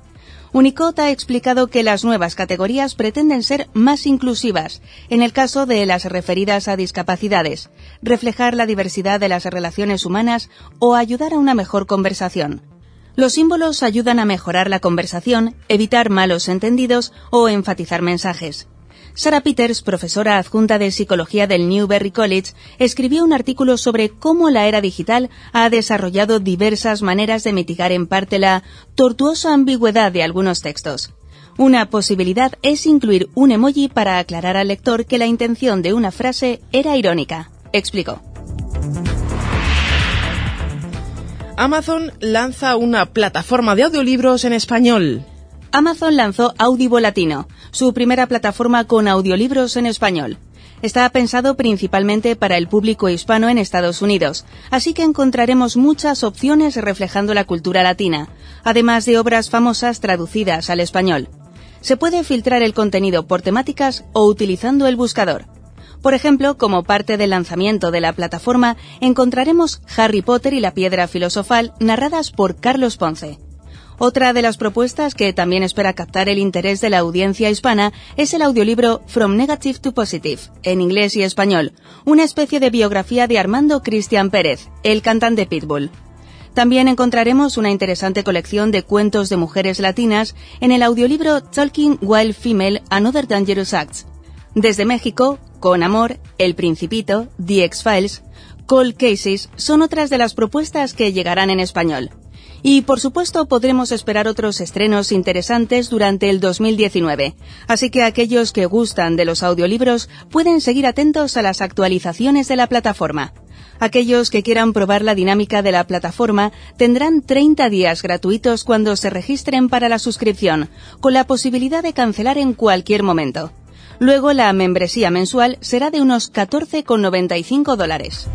Unicode ha explicado que las nuevas categorías pretenden ser más inclusivas, en el caso de las referidas a discapacidades, reflejar la diversidad de las relaciones humanas o ayudar a una mejor conversación. Los símbolos ayudan a mejorar la conversación, evitar malos entendidos o enfatizar mensajes. Sarah Peters, profesora adjunta de psicología del Newberry College, escribió un artículo sobre cómo la era digital ha desarrollado diversas maneras de mitigar en parte la tortuosa ambigüedad de algunos textos. Una posibilidad es incluir un emoji para aclarar al lector que la intención de una frase era irónica. Explicó. Amazon lanza una plataforma de audiolibros en español. Amazon lanzó Audible Latino, su primera plataforma con audiolibros en español. Está pensado principalmente para el público hispano en Estados Unidos, así que encontraremos muchas opciones reflejando la cultura latina, además de obras famosas traducidas al español. Se puede filtrar el contenido por temáticas o utilizando el buscador. Por ejemplo, como parte del lanzamiento de la plataforma, encontraremos Harry Potter y la piedra filosofal narradas por Carlos Ponce. Otra de las propuestas que también espera captar el interés de la audiencia hispana es el audiolibro From Negative to Positive, en inglés y español, una especie de biografía de Armando Cristian Pérez, el cantante Pitbull. También encontraremos una interesante colección de cuentos de mujeres latinas en el audiolibro Talking Wild Female Another Dangerous Acts. Desde México, Con Amor, El Principito, The X-Files, Cold Cases son otras de las propuestas que llegarán en español. Y por supuesto podremos esperar otros estrenos interesantes durante el 2019. Así que aquellos que gustan de los audiolibros pueden seguir atentos a las actualizaciones de la plataforma. Aquellos que quieran probar la dinámica de la plataforma tendrán 30 días gratuitos cuando se registren para la suscripción, con la posibilidad de cancelar en cualquier momento. Luego la membresía mensual será de unos 14,95 dólares.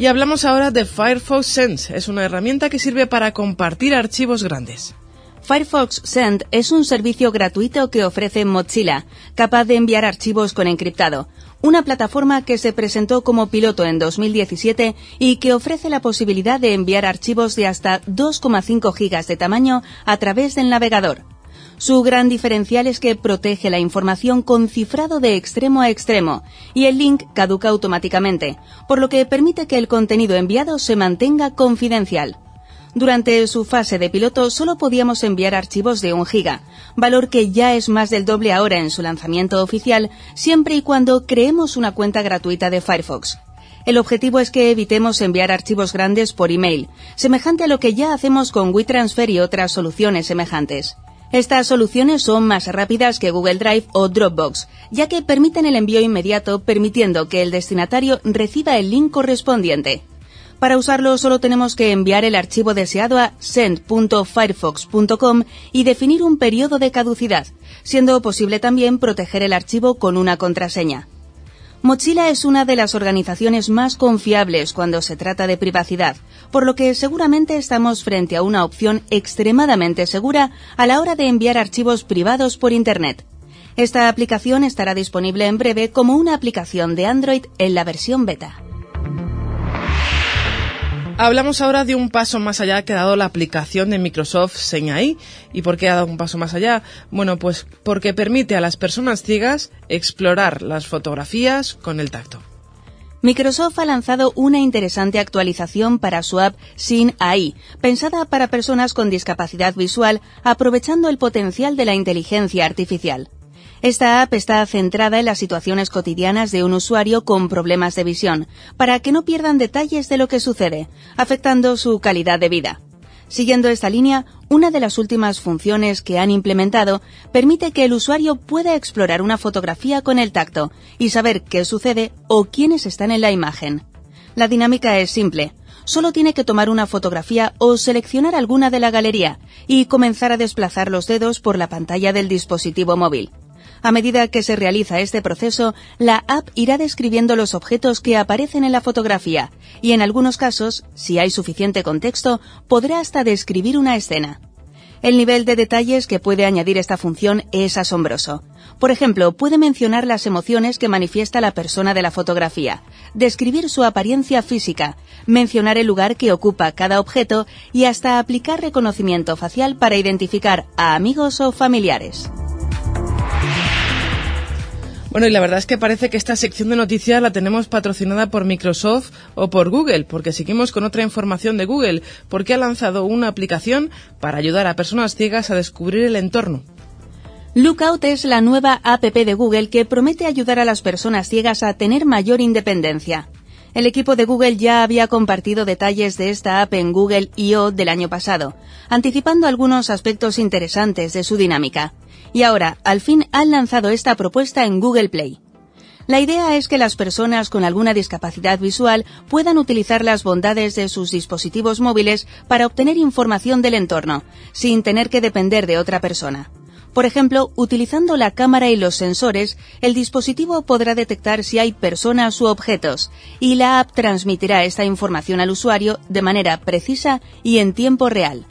Y hablamos ahora de Firefox Send. Es una herramienta que sirve para compartir archivos grandes. Firefox Send es un servicio gratuito que ofrece Mozilla, capaz de enviar archivos con encriptado, una plataforma que se presentó como piloto en 2017 y que ofrece la posibilidad de enviar archivos de hasta 2,5 gigas de tamaño a través del navegador. Su gran diferencial es que protege la información con cifrado de extremo a extremo y el link caduca automáticamente, por lo que permite que el contenido enviado se mantenga confidencial. Durante su fase de piloto solo podíamos enviar archivos de un giga, valor que ya es más del doble ahora en su lanzamiento oficial, siempre y cuando creemos una cuenta gratuita de Firefox. El objetivo es que evitemos enviar archivos grandes por email, semejante a lo que ya hacemos con WeTransfer y otras soluciones semejantes. Estas soluciones son más rápidas que Google Drive o Dropbox, ya que permiten el envío inmediato permitiendo que el destinatario reciba el link correspondiente. Para usarlo solo tenemos que enviar el archivo deseado a send.firefox.com y definir un periodo de caducidad, siendo posible también proteger el archivo con una contraseña. Mozilla es una de las organizaciones más confiables cuando se trata de privacidad, por lo que seguramente estamos frente a una opción extremadamente segura a la hora de enviar archivos privados por Internet. Esta aplicación estará disponible en breve como una aplicación de Android en la versión beta. Hablamos ahora de un paso más allá que ha dado la aplicación de Microsoft Señai. ¿Y por qué ha dado un paso más allá? Bueno, pues porque permite a las personas ciegas explorar las fotografías con el tacto. Microsoft ha lanzado una interesante actualización para su app Sin AI, pensada para personas con discapacidad visual, aprovechando el potencial de la inteligencia artificial. Esta app está centrada en las situaciones cotidianas de un usuario con problemas de visión, para que no pierdan detalles de lo que sucede, afectando su calidad de vida. Siguiendo esta línea, una de las últimas funciones que han implementado permite que el usuario pueda explorar una fotografía con el tacto y saber qué sucede o quiénes están en la imagen. La dinámica es simple. solo tiene que tomar una fotografía o seleccionar alguna de la galería y comenzar a desplazar los dedos por la pantalla del dispositivo móvil. A medida que se realiza este proceso, la app irá describiendo los objetos que aparecen en la fotografía y en algunos casos, si hay suficiente contexto, podrá hasta describir una escena. El nivel de detalles que puede añadir esta función es asombroso. Por ejemplo, puede mencionar las emociones que manifiesta la persona de la fotografía, describir su apariencia física, mencionar el lugar que ocupa cada objeto y hasta aplicar reconocimiento facial para identificar a amigos o familiares. Bueno, y la verdad es que parece que esta sección de noticias la tenemos patrocinada por Microsoft o por Google, porque seguimos con otra información de Google, porque ha lanzado una aplicación para ayudar a personas ciegas a descubrir el entorno. Lookout es la nueva app de Google que promete ayudar a las personas ciegas a tener mayor independencia. El equipo de Google ya había compartido detalles de esta app en Google I.O. del año pasado, anticipando algunos aspectos interesantes de su dinámica y ahora, al fin, han lanzado esta propuesta en Google Play. La idea es que las personas con alguna discapacidad visual puedan utilizar las bondades de sus dispositivos móviles para obtener información del entorno, sin tener que depender de otra persona. Por ejemplo, utilizando la cámara y los sensores, el dispositivo podrá detectar si hay personas u objetos, y la app transmitirá esta información al usuario de manera precisa y en tiempo real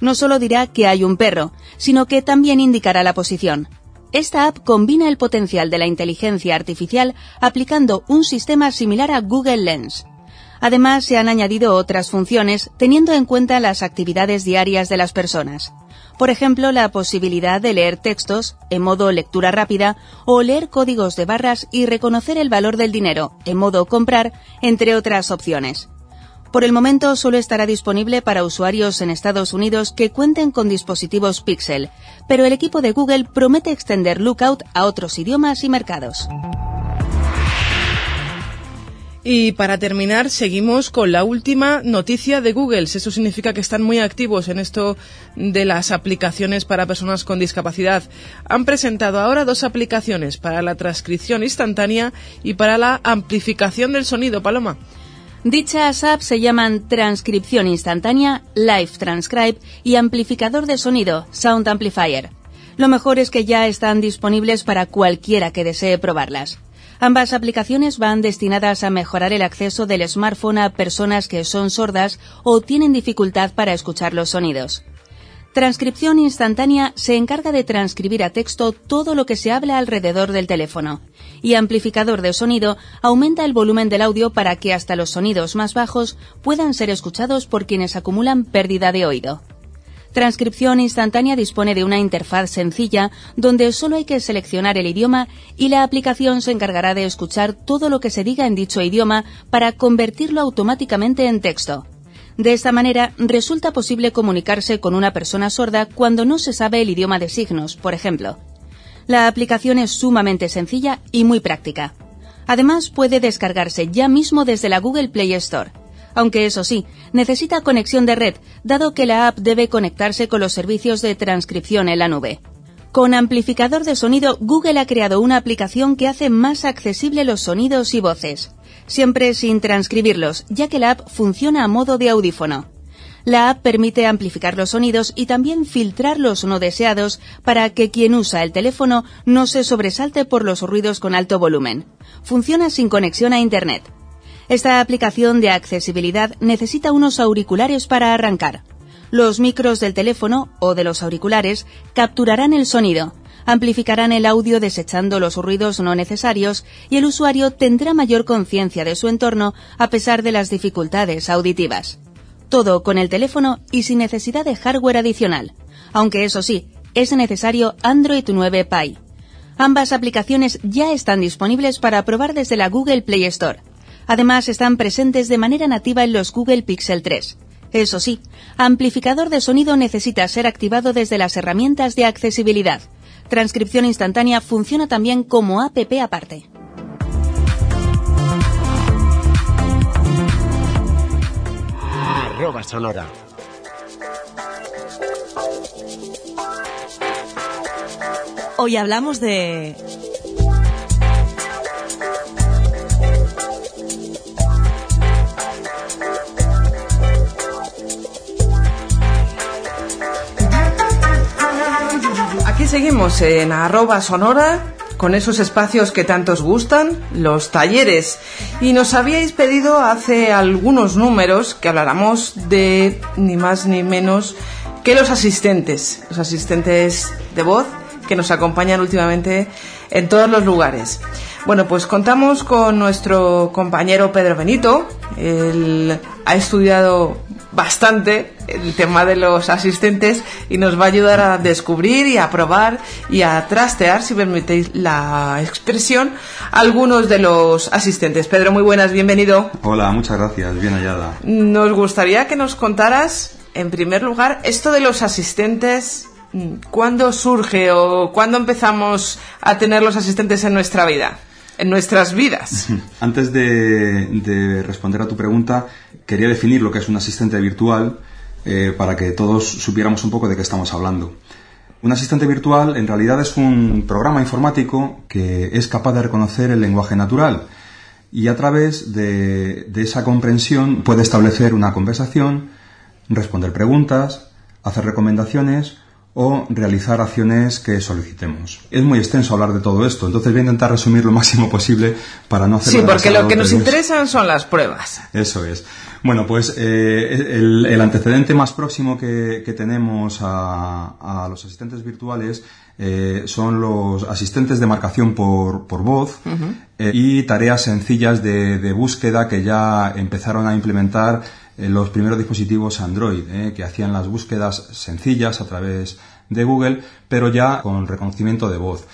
no solo dirá que hay un perro, sino que también indicará la posición. Esta app combina el potencial de la inteligencia artificial aplicando un sistema similar a Google Lens. Además, se han añadido otras funciones teniendo en cuenta las actividades diarias de las personas. Por ejemplo, la posibilidad de leer textos en modo lectura rápida o leer códigos de barras y reconocer el valor del dinero en modo comprar, entre otras opciones. Por el momento solo estará disponible para usuarios en Estados Unidos que cuenten con dispositivos Pixel, pero el equipo de Google promete extender Lookout a otros idiomas y mercados. Y para terminar, seguimos con la última noticia de Google. Eso significa que están muy activos en esto de las aplicaciones para personas con discapacidad. Han presentado ahora dos aplicaciones para la transcripción instantánea y para la amplificación del sonido. Paloma. Dichas apps se llaman Transcripción Instantánea, Live Transcribe y Amplificador de Sonido, Sound Amplifier. Lo mejor es que ya están disponibles para cualquiera que desee probarlas. Ambas aplicaciones van destinadas a mejorar el acceso del smartphone a personas que son sordas o tienen dificultad para escuchar los sonidos. Transcripción instantánea se encarga de transcribir a texto todo lo que se habla alrededor del teléfono. Y amplificador de sonido aumenta el volumen del audio para que hasta los sonidos más bajos puedan ser escuchados por quienes acumulan pérdida de oído. Transcripción instantánea dispone de una interfaz sencilla donde solo hay que seleccionar el idioma y la aplicación se encargará de escuchar todo lo que se diga en dicho idioma para convertirlo automáticamente en texto. De esta manera, resulta posible comunicarse con una persona sorda cuando no se sabe el idioma de signos, por ejemplo. La aplicación es sumamente sencilla y muy práctica. Además, puede descargarse ya mismo desde la Google Play Store. Aunque eso sí, necesita conexión de red, dado que la app debe conectarse con los servicios de transcripción en la nube. Con amplificador de sonido, Google ha creado una aplicación que hace más accesible los sonidos y voces siempre sin transcribirlos, ya que la app funciona a modo de audífono. La app permite amplificar los sonidos y también filtrar los no deseados para que quien usa el teléfono no se sobresalte por los ruidos con alto volumen. Funciona sin conexión a Internet. Esta aplicación de accesibilidad necesita unos auriculares para arrancar. Los micros del teléfono o de los auriculares capturarán el sonido, amplificarán el audio desechando los ruidos no necesarios y el usuario tendrá mayor conciencia de su entorno a pesar de las dificultades auditivas. Todo con el teléfono y sin necesidad de hardware adicional, aunque eso sí, es necesario Android 9 Pie. Ambas aplicaciones ya están disponibles para probar desde la Google Play Store. Además, están presentes de manera nativa en los Google Pixel 3. Eso sí, amplificador de sonido necesita ser activado desde las herramientas de accesibilidad, Transcripción instantánea funciona también como app aparte. Arroba sonora. Hoy hablamos de seguimos en arroba sonora con esos espacios que tanto os gustan, los talleres. Y nos habíais pedido hace algunos números que habláramos de ni más ni menos que los asistentes, los asistentes de voz que nos acompañan últimamente en todos los lugares. Bueno, pues contamos con nuestro compañero Pedro Benito. Él ha estudiado bastante el tema de los asistentes y nos va a ayudar a descubrir y a probar y a trastear, si permitéis la expresión, algunos de los asistentes. Pedro, muy buenas, bienvenido. Hola, muchas gracias, bien hallada. Nos gustaría que nos contaras, en primer lugar, esto de los asistentes, ¿cuándo surge o cuándo empezamos a tener los asistentes en nuestra vida? en nuestras vidas. *laughs* Antes de, responder a tu pregunta, quería definir lo que es un asistente virtual eh, para que todos supiéramos un poco de qué estamos hablando. Un asistente virtual en realidad es un programa informático que es capaz de reconocer el lenguaje natural y a través de, de esa comprensión puede establecer una conversación, responder preguntas, hacer recomendaciones o realizar acciones que solicitemos. Es muy extenso hablar de todo esto, entonces voy a intentar resumir lo máximo posible para no hacer... Sí, porque lo que nos interesan son las pruebas. Eso es. Bueno, pues eh, el, antecedente más próximo que, tenemos a, los asistentes virtuales eh, son los asistentes de marcación por, voz eh, y tareas sencillas de, búsqueda que ya empezaron a implementar los primeros dispositivos Android, que hacían las búsquedas sencillas a través de Google, pero ya con reconocimiento de voz.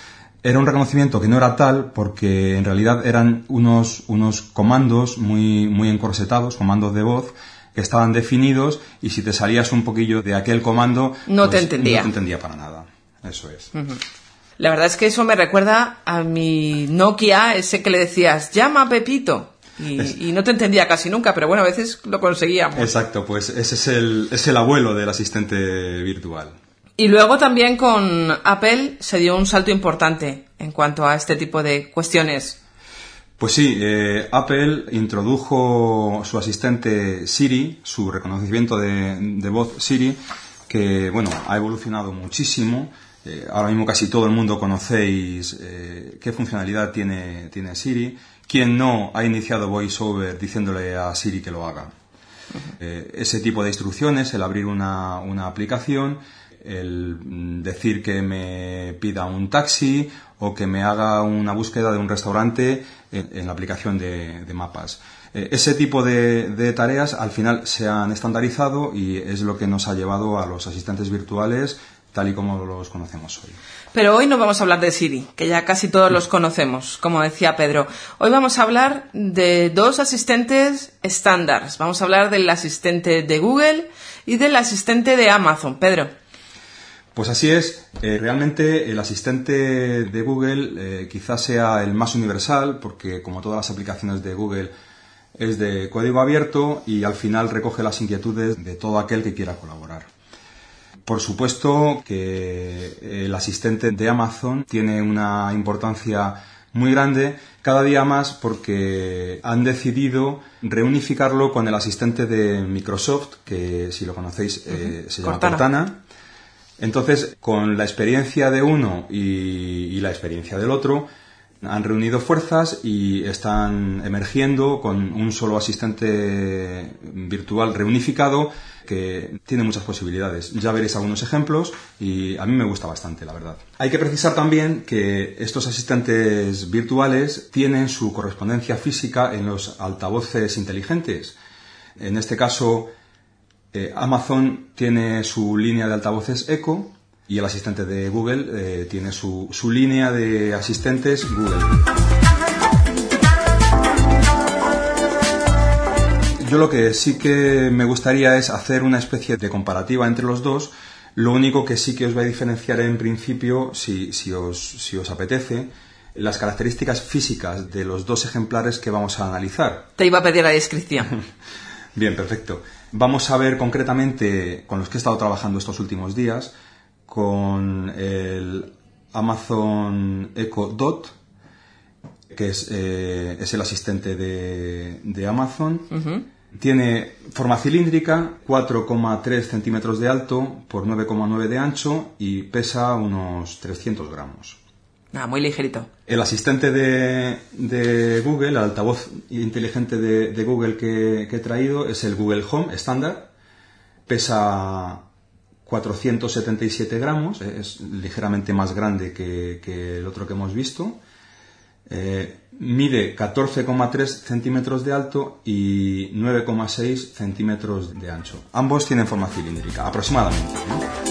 Era un reconocimiento que no era tal porque en realidad eran unos, unos comandos muy, muy encorsetados, comandos de voz, que estaban definidos y si te salías un poquillo de aquel comando, no te pues, entendía. No te entendía para nada. Eso es. La verdad es que eso me recuerda a mi Nokia, ese que le decías, llama a Pepito. Y, no te entendía casi nunca, pero bueno, a veces lo conseguíamos. Exacto, pues ese es el, es el abuelo del asistente virtual. Y luego también con Apple se dio un salto importante en cuanto a este tipo de cuestiones. Pues sí, eh, Apple introdujo su asistente Siri, su reconocimiento de, voz Siri, que bueno, ha evolucionado muchísimo. Eh, ahora mismo casi todo el mundo conocéis eh, qué funcionalidad tiene, tiene Siri quien no ha iniciado VoiceOver diciéndole a Siri que lo haga. Ese tipo de instrucciones, el abrir una, aplicación, el decir que me pida un taxi o que me haga una búsqueda de un restaurante en, la aplicación de, mapas. Eh, ese tipo de, tareas al final se han estandarizado y es lo que nos ha llevado a los asistentes virtuales tal y como los conocemos hoy. Pero hoy no vamos a hablar de Siri, que ya casi todos los conocemos, como decía Pedro. Hoy vamos a hablar de dos asistentes estándar. Vamos a hablar del asistente de Google y del asistente de Amazon. Pedro. Pues así es. Eh, realmente el asistente de Google eh, quizás sea el más universal, porque como todas las aplicaciones de Google es de código abierto y al final recoge las inquietudes de todo aquel que quiera colaborar. Por supuesto que el asistente de Amazon tiene una importancia muy grande cada día más porque han decidido reunificarlo con el asistente de Microsoft, que si lo conocéis eh, se llama Cortana. Entonces, con la experiencia de uno y, la experiencia del otro, han reunido fuerzas y están emergiendo con un solo asistente virtual reunificado que tiene muchas posibilidades. Ya veréis algunos ejemplos y a mí me gusta bastante, la verdad. Hay que precisar también que estos asistentes virtuales tienen su correspondencia física en los altavoces inteligentes. En este caso, eh, Amazon tiene su línea de altavoces Echo y el asistente de Google eh, tiene su, su línea de asistentes Google. Yo lo que sí que me gustaría es hacer una especie de comparativa entre los dos. Lo único que sí que os voy a diferenciar en principio, si, os, apetece, las características físicas de los dos ejemplares que vamos a analizar. Te iba a pedir la descripción. *laughs* Bien, perfecto. Vamos a ver concretamente con los que he estado trabajando estos últimos días, con el Amazon Echo Dot, que es, eh, el asistente de, Amazon Tiene forma cilíndrica, 4,3 centímetros de alto por 9,9 de ancho y pesa unos 300 gramos. Ah, muy ligerito. El asistente de, Google, el altavoz inteligente de, Google que, he traído, es el Google Home estándar. Pesa 477 gramos, eh, es ligeramente más grande que, el otro que hemos visto. Eh, mide 14,3 centímetros de alto y 9,6 centímetros de ancho. Ambos tienen forma cilíndrica, aproximadamente.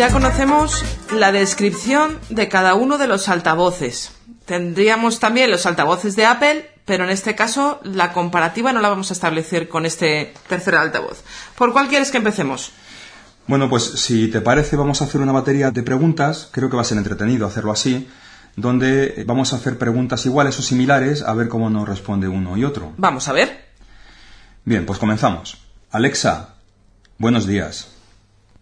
Ya conocemos la descripción de cada uno de los altavoces. Tendríamos también los altavoces de Apple, pero en este caso la comparativa no la vamos a establecer con este tercer altavoz. ¿Por cuál quieres que empecemos? Bueno, pues si te parece vamos a hacer una batería de preguntas, creo que va a ser entretenido hacerlo así, donde vamos a hacer preguntas iguales o similares a ver cómo nos responde uno y otro. Vamos a ver. Bien, pues comenzamos. Alexa, buenos días.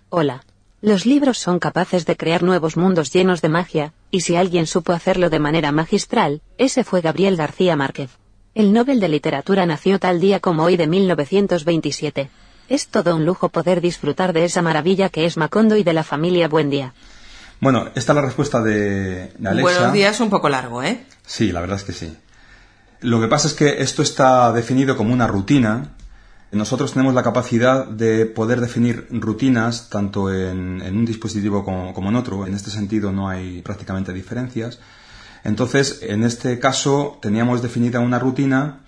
Hola. Los libros son capaces de crear nuevos mundos llenos de magia, y si alguien supo hacerlo de manera magistral, ese fue Gabriel García Márquez. El Nobel de Literatura nació tal día como hoy de 1927. Es todo un lujo poder disfrutar de esa maravilla que es Macondo y de la familia Buendía. Bueno, esta es la respuesta de, Alexa. Buenos días, un poco largo, ¿eh? Sí, la verdad es que sí. Lo que pasa es que esto está definido como una rutina. Nosotros tenemos la capacidad de poder definir rutinas tanto en, un dispositivo como, como, en otro. En este sentido no hay prácticamente diferencias. Entonces, en este caso, teníamos definida una rutina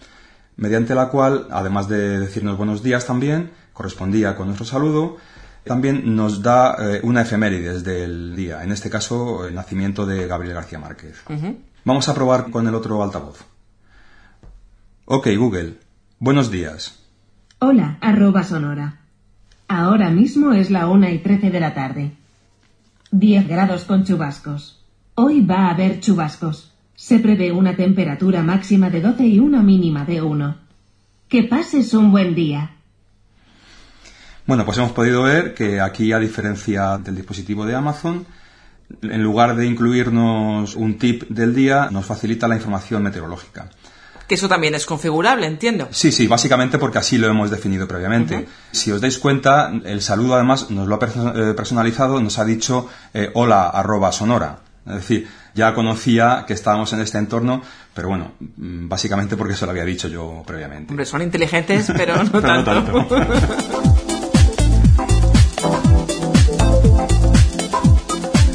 mediante la cual, además de decirnos buenos días también, correspondía con nuestro saludo, también nos da eh, una efemérides del día, en este caso el nacimiento de Gabriel García Márquez. Vamos a probar con el otro altavoz. Ok, Google. Buenos días. Hola, arroba sonora. Ahora mismo es la una y trece de la tarde. 10 grados con chubascos. Hoy va a haber chubascos. Se prevé una temperatura máxima de 12 y una mínima de 1. Que pases un buen día. Bueno, pues hemos podido ver que aquí, a diferencia del dispositivo de Amazon, en lugar de incluirnos un tip del día, nos facilita la información meteorológica. Que eso también es configurable, entiendo. Sí, sí, básicamente porque así lo hemos definido previamente. Si os dais cuenta, el saludo además nos lo ha eh, personalizado, nos ha dicho eh, hola arroba sonora. Es decir, ya conocía que estábamos en este entorno, pero bueno, mm, básicamente porque eso lo había dicho yo previamente. Hombre, son inteligentes, pero *laughs* no tanto. *laughs*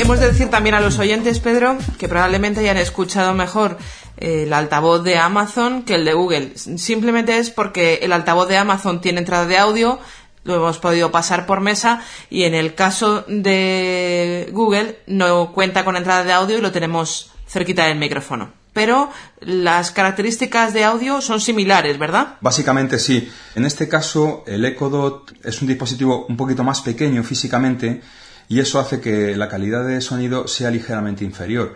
Hemos de decir también a los oyentes, Pedro, que probablemente hayan escuchado mejor eh, el altavoz de Amazon que el de Google. Simplemente es porque el altavoz de Amazon tiene entrada de audio, lo hemos podido pasar por mesa y en el caso de Google no cuenta con entrada de audio y lo tenemos cerquita del micrófono. Pero las características de audio son similares, ¿verdad? Básicamente sí. En este caso, el Echo Dot es un dispositivo un poquito más pequeño físicamente y eso hace que la calidad de sonido sea ligeramente inferior.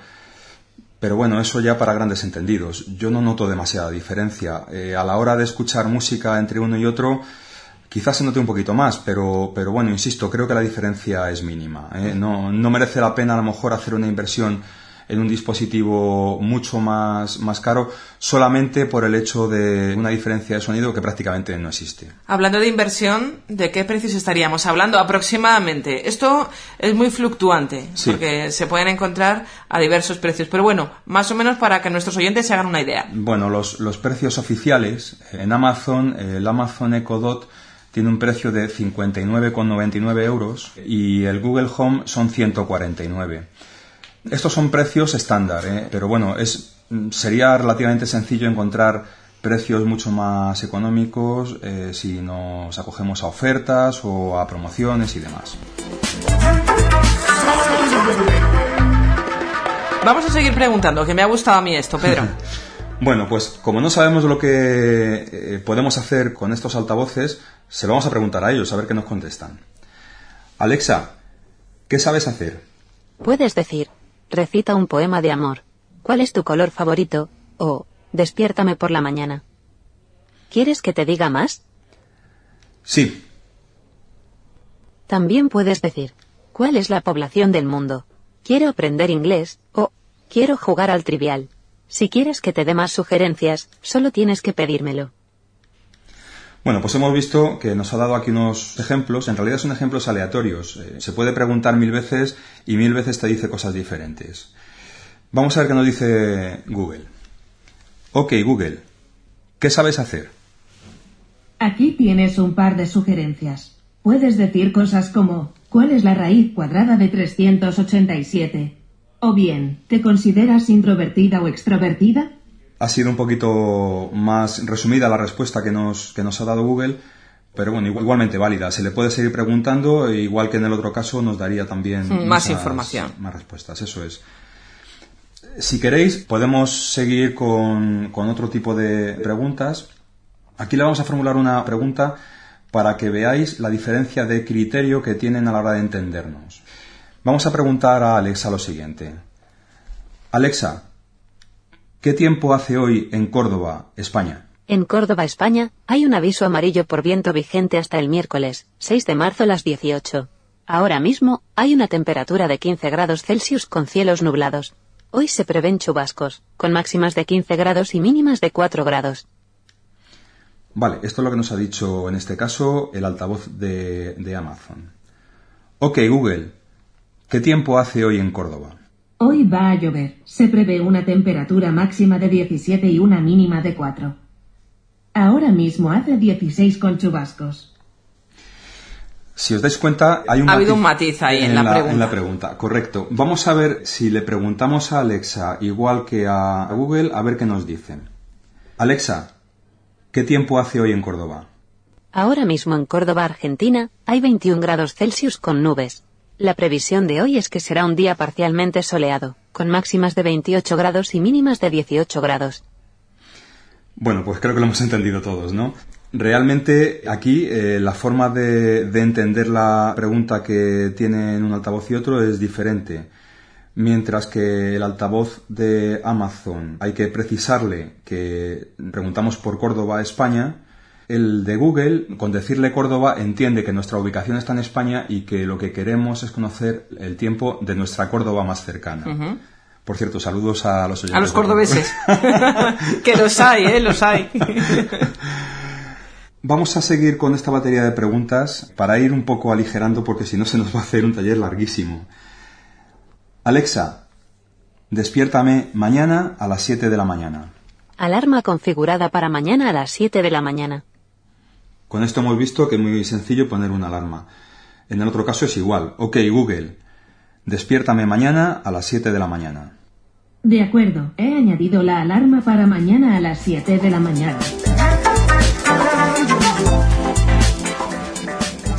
Pero bueno, eso ya para grandes entendidos. Yo no noto demasiada diferencia. Eh, a la hora de escuchar música entre uno y otro, Quizás se note un poquito más, pero, pero bueno, insisto, creo que la diferencia es mínima. ¿eh? No, no merece la pena a lo mejor hacer una inversión en un dispositivo mucho más, más caro solamente por el hecho de una diferencia de sonido que prácticamente no existe. Hablando de inversión, ¿de qué precios estaríamos hablando aproximadamente? Esto es muy fluctuante porque se pueden encontrar a diversos precios, pero bueno, más o menos para que nuestros oyentes se hagan una idea. Bueno, los, los precios oficiales en Amazon, el Amazon Echo Dot tiene un precio de 59,99 euros y el Google Home son 149. Estos son precios estándar, ¿eh? pero bueno, es, sería relativamente sencillo encontrar precios mucho más económicos eh, si nos acogemos a ofertas o a promociones y demás. Vamos a seguir preguntando, que me ha gustado a mí esto, Pedro. *laughs* bueno, pues como no sabemos lo que eh, podemos hacer con estos altavoces, se lo vamos a preguntar a ellos, a ver qué nos contestan. Alexa, ¿qué sabes hacer? Puedes decir, recita un poema de amor. ¿Cuál es tu color favorito? O, despiértame por la mañana. ¿Quieres que te diga más? Sí. También puedes decir, ¿cuál es la población del mundo? Quiero aprender inglés, o quiero jugar al trivial. Si quieres que te dé más sugerencias, solo tienes que pedírmelo. Bueno, pues hemos visto que nos ha dado aquí unos ejemplos. En realidad son ejemplos aleatorios. Eh, se puede preguntar mil veces y mil veces te dice cosas diferentes. Vamos a ver qué nos dice Google. Ok, Google, ¿qué sabes hacer? Aquí tienes un par de sugerencias. Puedes decir cosas como ¿cuál es la raíz cuadrada de 387? O bien, ¿te consideras introvertida o extrovertida? Ha sido un poquito más resumida la respuesta que nos, que nos ha dado Google, pero bueno, igualmente válida. Se le puede seguir preguntando, e igual que en el otro caso nos daría también más información. Más respuestas, eso es. Si queréis, podemos seguir con, con otro tipo de preguntas. Aquí le vamos a formular una pregunta para que veáis la diferencia de criterio que tienen a la hora de entendernos. Vamos a preguntar a Alexa lo siguiente. Alexa, ¿qué tiempo hace hoy en Córdoba, España? En Córdoba, España, hay un aviso amarillo por viento vigente hasta el miércoles, 6 de marzo a las 18. Ahora mismo, hay una temperatura de 15 grados Celsius con cielos nublados. Hoy se prevén chubascos, con máximas de 15 grados y mínimas de 4 grados. Vale, esto es lo que nos ha dicho en este caso el altavoz de, de Amazon. Ok, Google, ¿qué tiempo hace hoy en Córdoba? Hoy va a llover. Se prevé una temperatura máxima de 17 y una mínima de 4. Ahora mismo hace 16 con chubascos. Si os dais cuenta, hay un ha habido un matiz ahí en, la, pregunta. En la pregunta, correcto. Vamos a ver si le preguntamos a Alexa igual que a Google, a ver qué nos dicen. Alexa, ¿qué tiempo hace hoy en Córdoba? Ahora mismo en Córdoba, Argentina, hay 21 grados Celsius con nubes. La previsión de hoy es que será un día parcialmente soleado, con máximas de 28 grados y mínimas de 18 grados. Bueno, pues creo que lo hemos entendido todos, ¿no? Realmente aquí eh, la forma de, entender la pregunta que tiene en un altavoz y otro es diferente. Mientras que el altavoz de Amazon hay que precisarle que preguntamos por Córdoba, España, el de Google, con decirle Córdoba, entiende que nuestra ubicación está en España y que lo que queremos es conocer el tiempo de nuestra Córdoba más cercana. Por cierto, saludos a los oyentes. A los cordobeses. *laughs* que los hay, ¿eh? Los hay. *laughs* Vamos a seguir con esta batería de preguntas para ir un poco aligerando porque si no se nos va a hacer un taller larguísimo. Alexa, despiértame mañana a las 7 de la mañana. Alarma configurada para mañana a las 7 de la mañana. Con esto hemos visto que es muy sencillo poner una alarma. En el otro caso es igual. Ok, Google, despiértame mañana a las 7 de la mañana. De acuerdo, he añadido la alarma para mañana a las 7 de la mañana.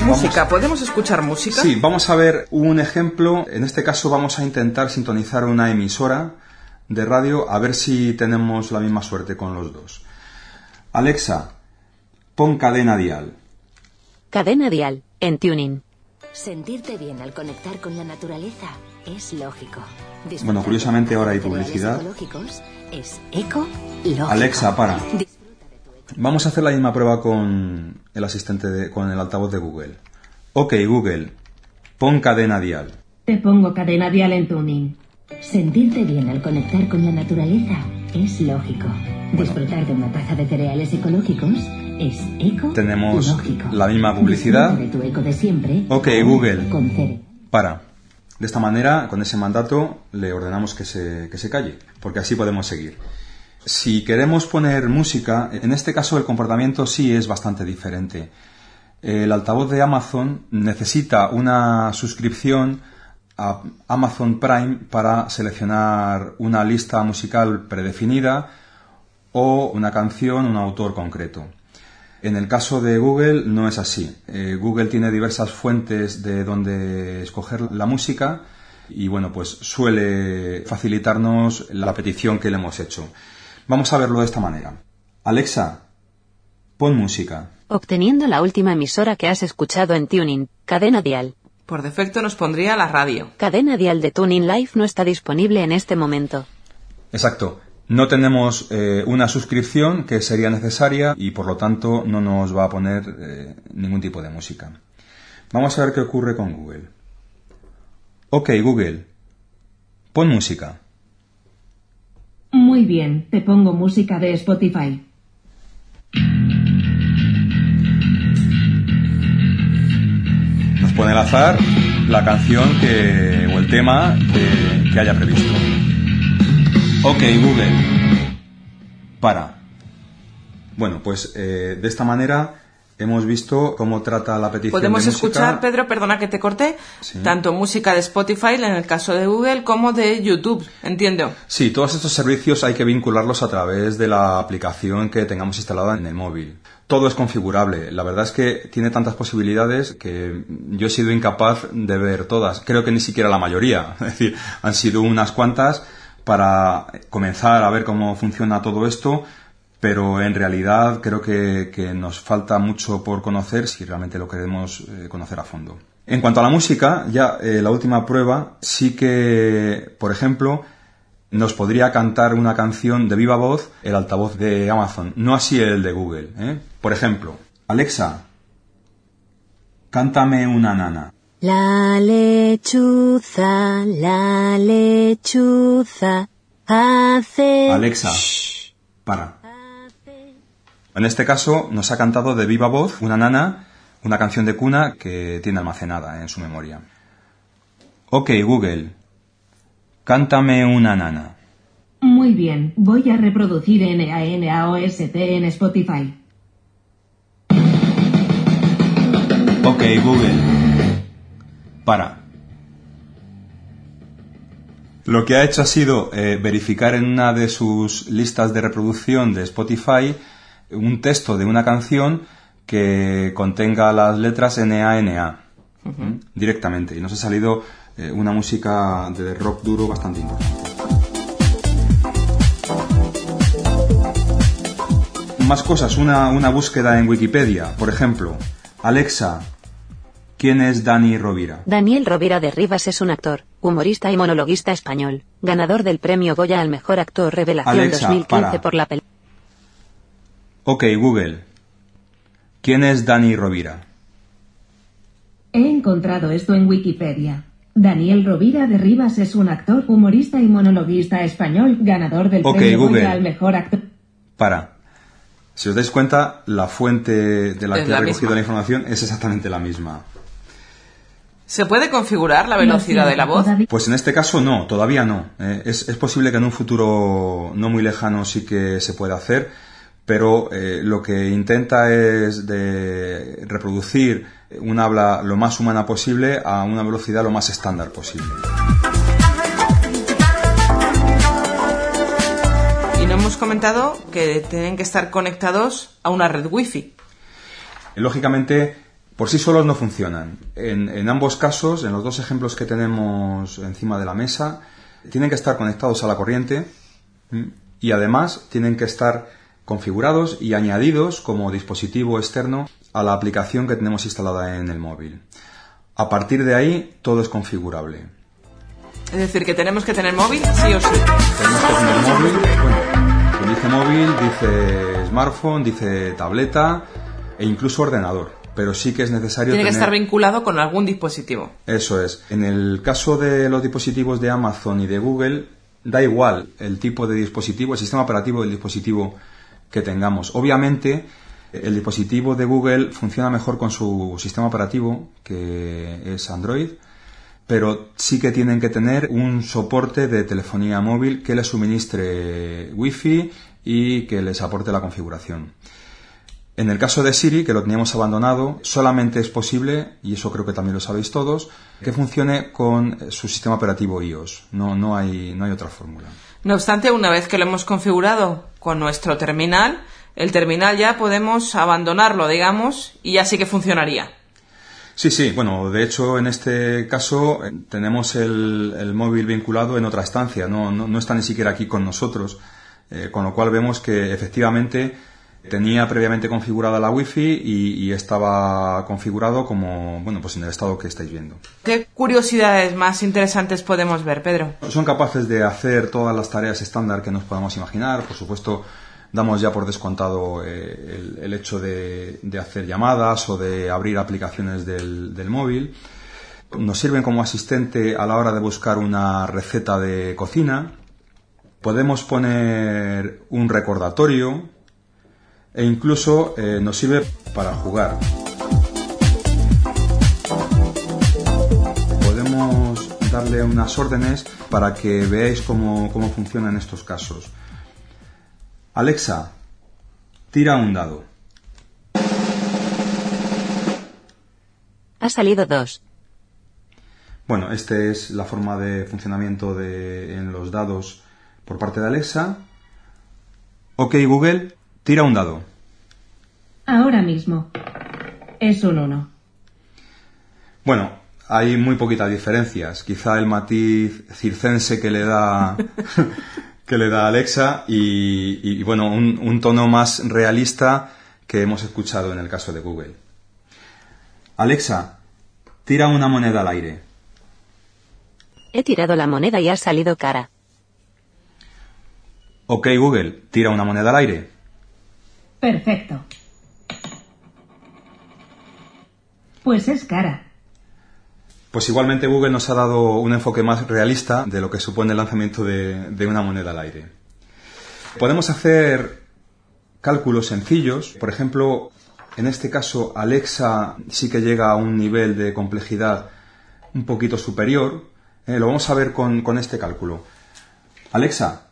Música, ¿podemos escuchar música? Sí, vamos a ver un ejemplo. En este caso vamos a intentar sintonizar una emisora de radio a ver si tenemos la misma suerte con los dos. Alexa, pon cadena dial. Cadena dial, en tuning. Sentirte bien al conectar con la naturaleza es lógico. bueno, curiosamente ahora hay publicidad. Es eco Alexa, para. Vamos a hacer la misma prueba con el asistente, de, con el altavoz de Google. Ok, Google, pon cadena dial. Te pongo cadena dial en tuning. Sentirte bien al conectar con la naturaleza es lógico. Disfrutar de una taza de cereales ecológicos es eco Tenemos la misma publicidad. De tu eco de siempre. Ok, Google. Para. De esta manera, con ese mandato, le ordenamos que se, que se calle, porque así podemos seguir. Si queremos poner música, en este caso el comportamiento sí es bastante diferente. El altavoz de Amazon necesita una suscripción a Amazon Prime para seleccionar una lista musical predefinida o una canción, un autor concreto. En el caso de Google no es así. Eh, Google tiene diversas fuentes de donde escoger la música y bueno, pues suele facilitarnos la petición que le hemos hecho. Vamos a verlo de esta manera. Alexa, pon música. Obteniendo la última emisora que has escuchado en Tuning, cadena dial. Por defecto nos pondría la radio. Cadena dial de Tuning Live no está disponible en este momento. Exacto. No tenemos eh, una suscripción que sería necesaria y por lo tanto no nos va a poner eh, ningún tipo de música. Vamos a ver qué ocurre con Google. Ok, Google, pon música. Muy bien, te pongo música de Spotify. Nos pone al azar la canción que, o el tema que, que haya previsto. Ok, Google. Para. Bueno, pues eh, de esta manera hemos visto cómo trata la petición Podemos de música. escuchar, Pedro, perdona que te corte, Sí. tanto música de Spotify en el caso de Google como de YouTube, entiendo. Sí, todos estos servicios hay que vincularlos a través de la aplicación que tengamos instalada en el móvil. Todo es configurable. La verdad es que tiene tantas posibilidades que yo he sido incapaz de ver todas. Creo que ni siquiera la mayoría. *laughs* Es decir, han sido unas cuantas para comenzar a ver cómo funciona todo esto, pero en realidad creo que, nos falta mucho por conocer si realmente lo queremos eh, conocer a fondo. En cuanto a la música, ya eh, la última prueba, sí que, por ejemplo, nos podría cantar una canción de viva voz el altavoz de Amazon, no así el de Google. ¿eh? Por ejemplo, Alexa, cántame una nana. La lechuza, la lechuza, hace... Alexa, para. En este caso nos ha cantado de viva voz una nana, una canción de cuna que tiene almacenada en su memoria. Ok, Google, cántame una nana. Muy bien, voy a reproducir NANAOST en Spotify. Ok, Google, para. Lo que ha hecho ha sido eh, verificar en una de sus listas de reproducción de Spotify un texto de una canción que contenga las letras NANA ¿m? directamente y nos ha salido eh, una música de rock duro bastante importante. Más cosas, una, una búsqueda en Wikipedia, por ejemplo, Alexa, ¿quién es Dani Rovira? Daniel Rovira de Rivas es un actor, humorista y monologuista español, ganador del premio Goya al mejor actor revelación Alexa, 2015 para. por la película. Ok, Google, ¿quién es Dani Rovira? He encontrado esto en Wikipedia. Daniel Rovira de Rivas es un actor, humorista y monologuista español, ganador del premio Google. Goya al mejor actor. Para. Si os dais cuenta, la fuente de la Es que la he recogido misma. la información es exactamente la misma. ¿Se puede configurar la velocidad de la voz? Pues en este caso no, todavía no. Eh, es, es posible que en un futuro no muy lejano sí que se pueda hacer, pero eh, lo que intenta es de reproducir un habla lo más humana posible a una velocidad lo más estándar posible. Y no hemos comentado que tienen que estar conectados a una red wifi. Lógicamente, por sí solos no funcionan. En, en ambos casos, en los dos ejemplos que tenemos encima de la mesa, tienen que estar conectados a la corriente y además tienen que estar configurados y añadidos como dispositivo externo a la aplicación que tenemos instalada en el móvil. A partir de ahí, todo es configurable. Es decir, que tenemos que tener móvil sí o sí. Tenemos que tener móvil, bueno, dice móvil, dice smartphone, dice tableta e incluso ordenador. Pero sí que es necesario Tiene que estar vinculado con algún dispositivo. Eso es. En el caso de los dispositivos de Amazon y de Google, da igual el tipo de dispositivo, el sistema operativo del dispositivo que tengamos. Obviamente, el dispositivo de Google funciona mejor con su sistema operativo, que es Android, pero sí que tienen que tener un soporte de telefonía móvil que les suministre Wi-Fi y que les aporte la configuración. En el caso de Siri, que lo teníamos abandonado, solamente es posible, y eso creo que también lo sabéis todos, que funcione con su sistema operativo iOS. No, no, hay, no hay otra fórmula. No obstante, una vez que lo hemos configurado con nuestro terminal, el terminal ya podemos abandonarlo, digamos, y ya sí que funcionaría. Sí, sí, bueno, de hecho en este caso eh, tenemos el, el móvil vinculado en otra estancia, no, no, no está ni siquiera aquí con nosotros, eh, con lo cual vemos que efectivamente tenía previamente configurada la wifi y, y estaba configurado como, bueno, pues en el estado que estáis viendo. ¿Qué curiosidades más interesantes podemos ver, Pedro? Son capaces de hacer todas las tareas estándar que nos podamos imaginar. Por supuesto, damos ya por descontado eh, el, el, hecho de, de, hacer llamadas o de abrir aplicaciones del, del, móvil. Nos sirven como asistente a la hora de buscar una receta de cocina. Podemos poner un recordatorio e incluso eh, nos sirve para jugar. Podemos darle unas órdenes para que veáis cómo, cómo funcionan estos casos. Alexa, tira un dado. Ha salido dos. Bueno, esta es la forma de funcionamiento de, en los dados por parte de Alexa. Ok, Google, tira un dado. Ahora mismo. Es un 1. Bueno, hay muy poquitas diferencias. Quizá el matiz circense que le da *laughs* que le da Alexa y, y, bueno, un, un tono más realista que hemos escuchado en el caso de Google. Alexa, tira una moneda al aire. He tirado la moneda y ha salido cara. Ok, Google, tira una moneda al aire. Perfecto. Pues es cara. Pues igualmente Google nos ha dado un enfoque más realista de lo que supone el lanzamiento de, una moneda al aire. Podemos hacer cálculos sencillos. Por ejemplo, en este caso Alexa sí que llega a un nivel de complejidad un poquito superior. Eh, lo vamos a ver con, con este cálculo. Alexa,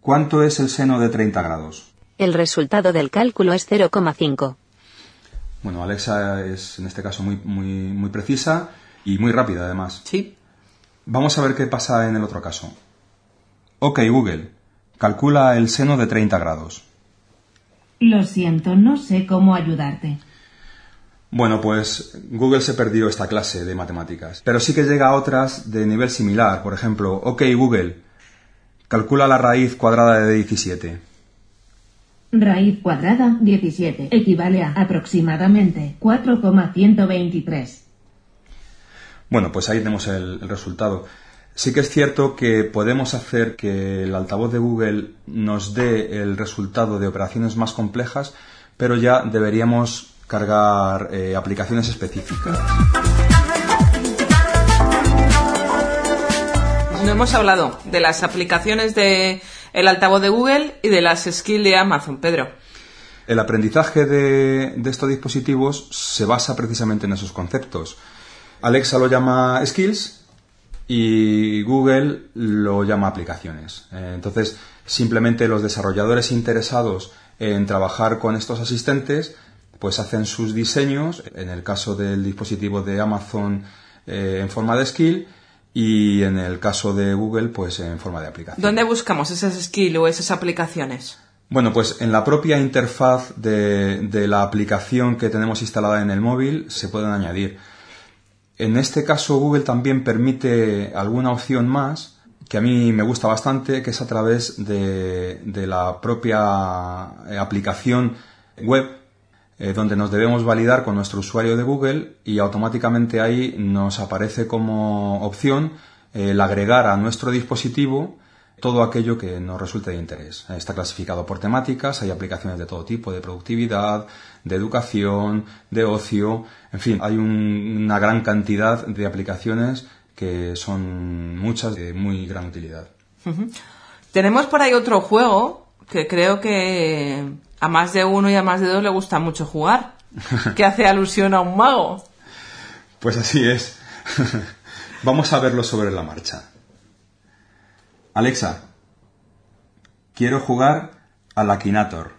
¿cuánto es el seno de 30 grados? El resultado del cálculo es 0,5. Bueno, Alexa es en este caso muy, muy, muy precisa y muy rápida además. Sí. Vamos a ver qué pasa en el otro caso. Ok, Google, calcula el seno de 30 grados. Lo siento, no sé cómo ayudarte. Bueno, pues Google se perdió esta clase de matemáticas, pero sí que llega a otras de nivel similar. Por ejemplo, ok Google, calcula la raíz cuadrada de 17. Raíz cuadrada 17 equivale a aproximadamente 4,123. Bueno, pues ahí tenemos el, el, resultado. Sí que es cierto que podemos hacer que el altavoz de Google nos dé el resultado de operaciones más complejas, pero ya deberíamos cargar eh, aplicaciones específicas. No hemos hablado de las aplicaciones de el altavoz de Google y de las skills de Amazon, Pedro. El aprendizaje de, estos dispositivos se basa precisamente en esos conceptos. Alexa lo llama skills y Google lo llama aplicaciones. Eh, entonces, simplemente los desarrolladores interesados en trabajar con estos asistentes, pues hacen sus diseños, en el caso del dispositivo de Amazon eh, en forma de skill y en el caso de Google, pues en forma de aplicación. ¿Dónde buscamos esas skills o esas aplicaciones? Bueno, pues en la propia interfaz de, de la aplicación que tenemos instalada en el móvil se pueden añadir. En este caso Google también permite alguna opción más que a mí me gusta bastante, que es a través de, de la propia aplicación web, donde nos debemos validar con nuestro usuario de Google y automáticamente ahí nos aparece como opción eh, el agregar a nuestro dispositivo todo aquello que nos resulte de interés. Está clasificado por temáticas, hay aplicaciones de todo tipo, de productividad, de educación, de ocio, en fin, hay un, una gran cantidad de aplicaciones que son muchas de muy gran utilidad. Tenemos por ahí otro juego que creo que a más de uno y a más de dos le gusta mucho jugar, *laughs* que hace alusión a un mago. Pues así es. *laughs* Vamos a verlo sobre la marcha. Alexa, quiero jugar al Akinator.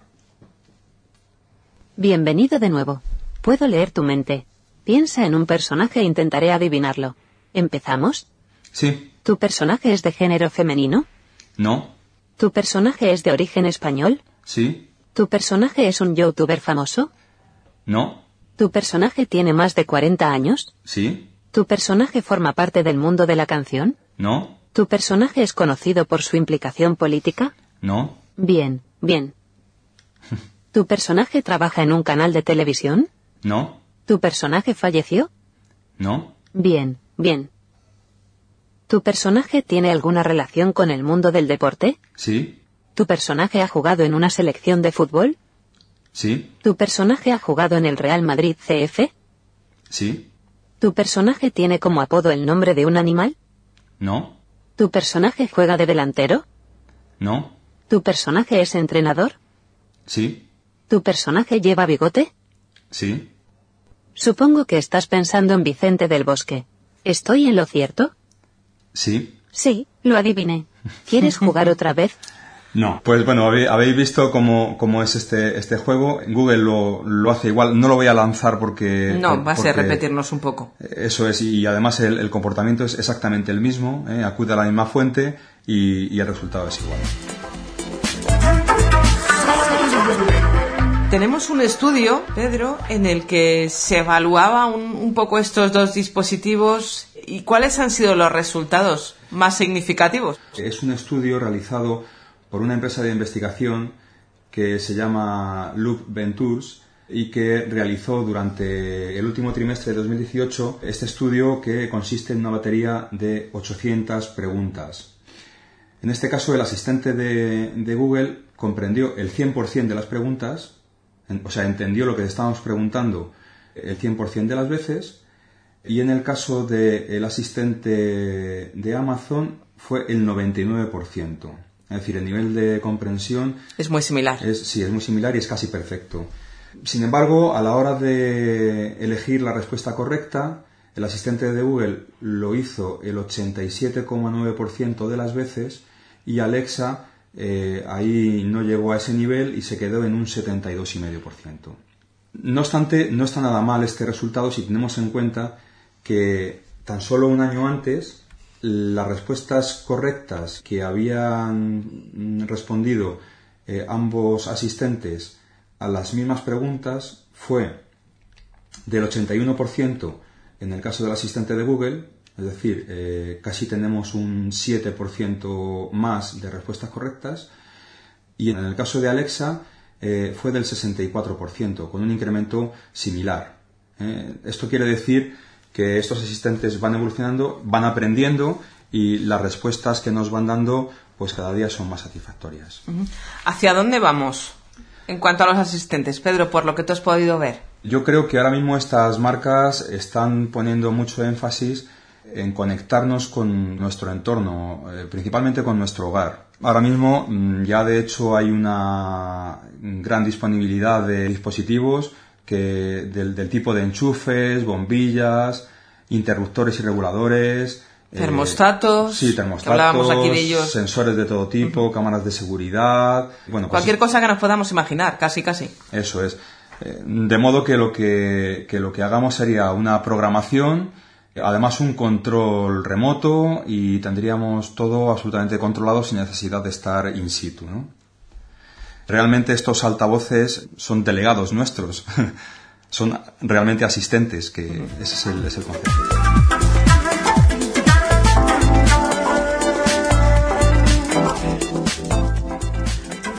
Bienvenido de nuevo. Puedo leer tu mente. Piensa en un personaje e intentaré adivinarlo. ¿Empezamos? Sí. ¿Tu personaje es de género femenino? No. ¿Tu personaje es de origen español? Sí. ¿Tu personaje es un youtuber famoso? No. ¿Tu personaje tiene más de 40 años? Sí. ¿Tu personaje forma parte del mundo de la canción? No. ¿Tu personaje es conocido por su implicación política? No. Bien, bien. *laughs* ¿Tu personaje trabaja en un canal de televisión? No. ¿Tu personaje falleció? No. Bien, bien. ¿Tu personaje tiene alguna relación con el mundo del deporte? Sí. ¿Tu personaje ha jugado en una selección de fútbol? Sí. ¿Tu personaje ha jugado en el Real Madrid CF? Sí. ¿Tu personaje tiene como apodo el nombre de un animal? No. ¿Tu personaje juega de delantero? ¿No? ¿Tu personaje es entrenador? Sí. ¿Tu personaje lleva bigote? Sí. Supongo que estás pensando en Vicente del Bosque. ¿Estoy en lo cierto? Sí. Sí, lo adiviné. ¿Quieres jugar otra vez? *laughs* No. Pues bueno, habéis visto cómo, cómo es este, este juego. Google lo, lo hace igual. No lo voy a lanzar porque... No, por- va a ser repetirnos un poco. Eso es, y además el, el comportamiento es exactamente el mismo, ¿eh? acude a la misma fuente y, y el resultado es igual. Tenemos un estudio, Pedro, en el que se evaluaba un, un poco estos dos dispositivos y cuáles han sido los resultados más significativos. Es un estudio realizado por una empresa de investigación que se llama Loop Ventures y que realizó durante el último trimestre de 2018 este estudio que consiste en una batería de 800 preguntas. En este caso, el asistente de, de Google comprendió el 100% de las preguntas, o sea, entendió lo que estábamos preguntando el 100% de las veces, y en el caso del asistente de Amazon fue el 99%. Es decir, el nivel de comprensión Es muy similar. es, sí, es muy similar y es casi perfecto. Sin embargo, a la hora de elegir la respuesta correcta, el asistente de Google lo hizo el 87,9% de las veces y Alexa eh, ahí no llegó a ese nivel y se quedó en un 72,5%. No obstante, no está nada mal este resultado si tenemos en cuenta que tan solo un año antes las respuestas correctas que habían respondido eh, ambos asistentes a las mismas preguntas fue del 81% en el caso del asistente de Google, es decir, eh, casi tenemos un 7% más de respuestas correctas, y en el caso de Alexa eh, fue del 64%, con un incremento similar. Esto quiere decir que estos asistentes van evolucionando, van aprendiendo y las respuestas que nos van dando pues cada día son más satisfactorias. ¿Hacia dónde vamos en cuanto a los asistentes, Pedro, por lo que tú has podido ver? Yo creo que ahora mismo estas marcas están poniendo mucho énfasis en conectarnos con nuestro entorno, eh, principalmente con nuestro hogar. Ahora mismo mm, ya de hecho hay una gran disponibilidad de dispositivos que del, del tipo de enchufes, bombillas, interruptores y reguladores. eh, Termostatos, sí, termostatos, hablábamos aquí de ellos. sensores de todo tipo, cámaras de seguridad. Bueno, pues Cualquier cosa que nos podamos imaginar, casi, casi. eso es. Eh, De modo que lo que, que lo que hagamos sería una programación, además un control remoto y tendríamos todo absolutamente controlado sin necesidad de estar in situ. ¿no? Realmente estos altavoces son delegados nuestros, *laughs* son realmente asistentes, que ese es el, es el concepto.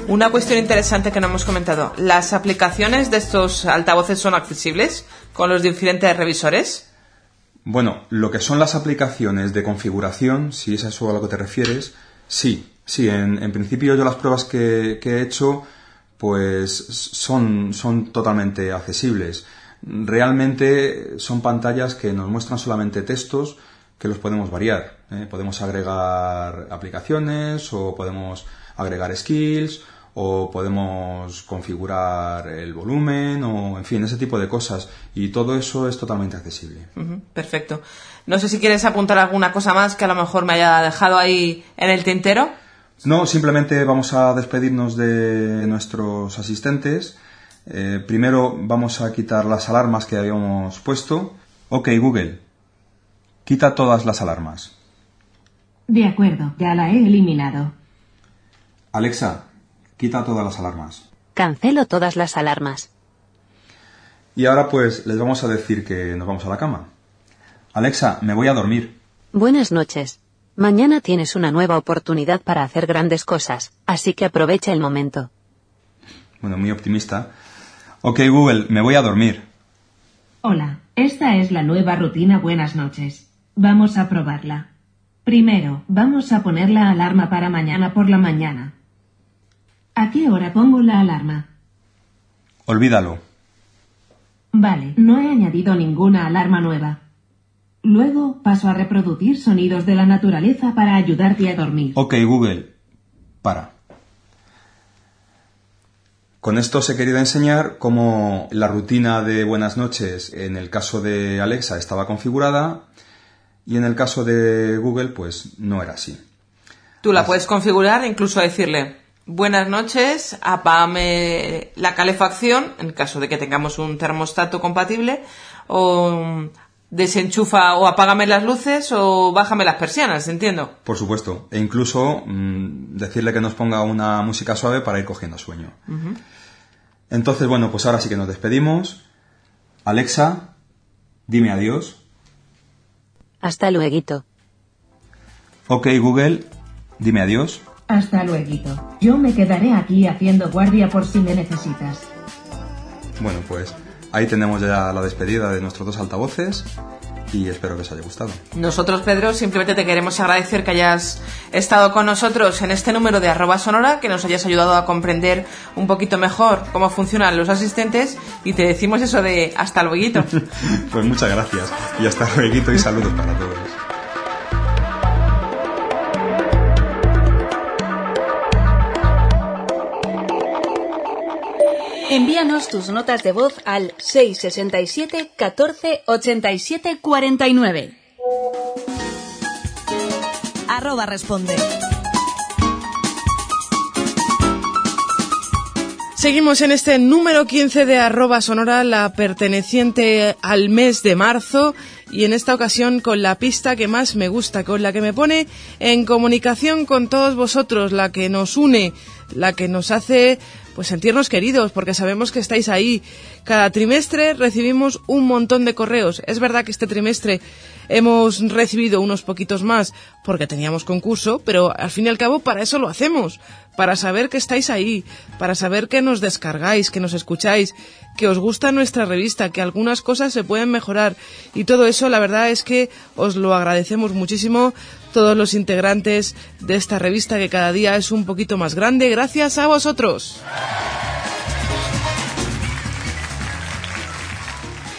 Una cuestión interesante que no hemos comentado. ¿Las aplicaciones de estos altavoces son accesibles con los diferentes revisores? Bueno, lo que son las aplicaciones de configuración, si es a eso a lo que te refieres, sí, sí, en, en principio yo las pruebas que, he hecho, pues son, son totalmente accesibles. Realmente son pantallas que nos muestran solamente textos que los podemos variar. ¿eh? Podemos agregar aplicaciones o podemos agregar skills o podemos configurar el volumen o en fin, ese tipo de cosas y todo eso es totalmente accesible. Perfecto. No sé si quieres apuntar alguna cosa más que a lo mejor me haya dejado ahí en el tintero. No, simplemente vamos a despedirnos de nuestros asistentes. Eh, primero vamos a quitar las alarmas que habíamos puesto. Ok, Google, quita todas las alarmas. De acuerdo, ya la he eliminado. Alexa, quita todas las alarmas. Cancelo todas las alarmas. Y ahora pues les vamos a decir que nos vamos a la cama. Alexa, me voy a dormir. Buenas noches. Mañana tienes una nueva oportunidad para hacer grandes cosas, así que aprovecha el momento. Bueno, muy optimista. Ok, Google, me voy a dormir. Hola, esta es la nueva rutina Buenas noches. Vamos a probarla. Primero, vamos a poner la alarma para mañana por la mañana. ¿A qué hora pongo la alarma? Olvídalo. Vale, no he añadido ninguna alarma nueva. Luego paso a reproducir sonidos de la naturaleza para ayudarte a dormir. Ok, Google, para. Con esto os he querido enseñar cómo la rutina de buenas noches en el caso de Alexa estaba configurada y en el caso de Google pues no era así. Tú la puedes configurar e incluso decirle buenas noches, apágame la calefacción en caso de que tengamos un termostato compatible o desenchufa o apágame las luces o bájame las persianas, entiendo. Por supuesto. E incluso mm, decirle que nos ponga una música suave para ir cogiendo sueño. Entonces, bueno, pues ahora sí que nos despedimos. Alexa, dime adiós. Hasta luego. Ok, Google, dime adiós. Hasta luego. Yo me quedaré aquí haciendo guardia por si me necesitas. Bueno, pues Ahí tenemos ya la despedida de nuestros dos altavoces y espero que os haya gustado. Nosotros, Pedro, simplemente te queremos agradecer que hayas estado con nosotros en este número de arroba sonora, que nos hayas ayudado a comprender un poquito mejor cómo funcionan los asistentes y te decimos eso de hasta luego. *laughs* pues muchas gracias y hasta luego y saludos para todos. Envíanos tus notas de voz al 667 14 87 49. Arroba responde. Seguimos en este número 15 de arroba sonora, la perteneciente al mes de marzo y en esta ocasión con la pista que más me gusta, con la que me pone en comunicación con todos vosotros, la que nos une, la que nos hace pues sentirnos queridos, porque sabemos que estáis ahí. Cada trimestre recibimos un montón de correos. Es verdad que este trimestre hemos recibido unos poquitos más porque teníamos concurso, pero al fin y al cabo para eso lo hacemos, para saber que estáis ahí, para saber que nos descargáis, que nos escucháis, que os gusta nuestra revista, que algunas cosas se pueden mejorar y todo eso la verdad es que os lo agradecemos muchísimo todos los integrantes de esta revista que cada día es un poquito más grande gracias a vosotros.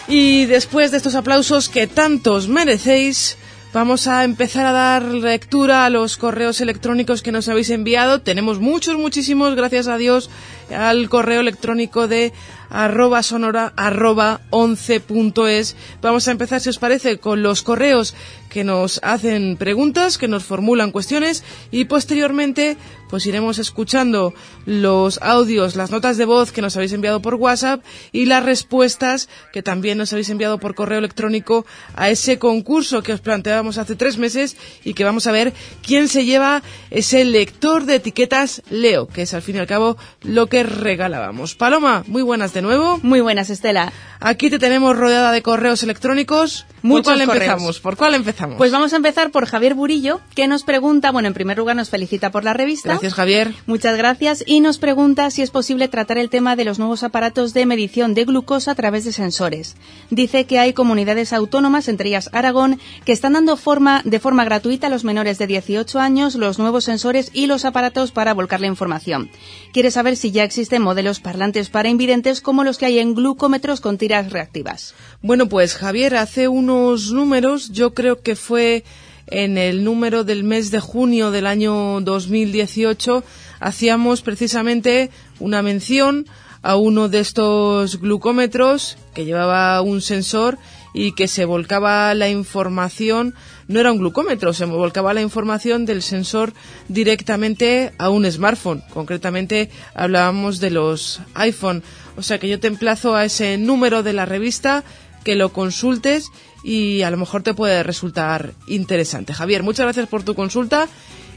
Y después de estos aplausos que tantos merecéis, vamos a empezar a dar lectura a los correos electrónicos que nos habéis enviado. Tenemos muchos, muchísimos, gracias a Dios, al correo electrónico de arroba sonora arroba 11.es. Vamos a empezar, si os parece, con los correos que nos hacen preguntas, que nos formulan cuestiones y posteriormente pues iremos escuchando los audios, las notas de voz que nos habéis enviado por WhatsApp y las respuestas que también nos habéis enviado por correo electrónico a ese concurso que os planteábamos hace tres meses y que vamos a ver quién se lleva ese lector de etiquetas Leo, que es al fin y al cabo lo que regalábamos. Paloma, muy buenas de nuevo. Muy buenas, Estela. Aquí te tenemos rodeada de correos electrónicos. Muchos ¿Por cuál correos. empezamos? ¿Por cuál empezamos? Pues vamos a empezar por Javier Burillo, que nos pregunta, bueno, en primer lugar nos felicita por la revista. Gracias, Javier. Muchas gracias. Y nos pregunta si es posible tratar el tema de los nuevos aparatos de medición de glucosa a través de sensores. Dice que hay comunidades autónomas, entre ellas Aragón, que están dando forma, de forma gratuita a los menores de 18 años los nuevos sensores y los aparatos para volcar la información. Quiere saber si ya existen modelos parlantes para invidentes como los que hay en glucómetros con tiras reactivas. Bueno, pues Javier, hace unos números, yo creo que fue en el número del mes de junio del año 2018, hacíamos precisamente una mención a uno de estos glucómetros que llevaba un sensor y que se volcaba la información, no era un glucómetro, se volcaba la información del sensor directamente a un smartphone. Concretamente hablábamos de los iPhone. O sea que yo te emplazo a ese número de la revista, que lo consultes y a lo mejor te puede resultar interesante. Javier, muchas gracias por tu consulta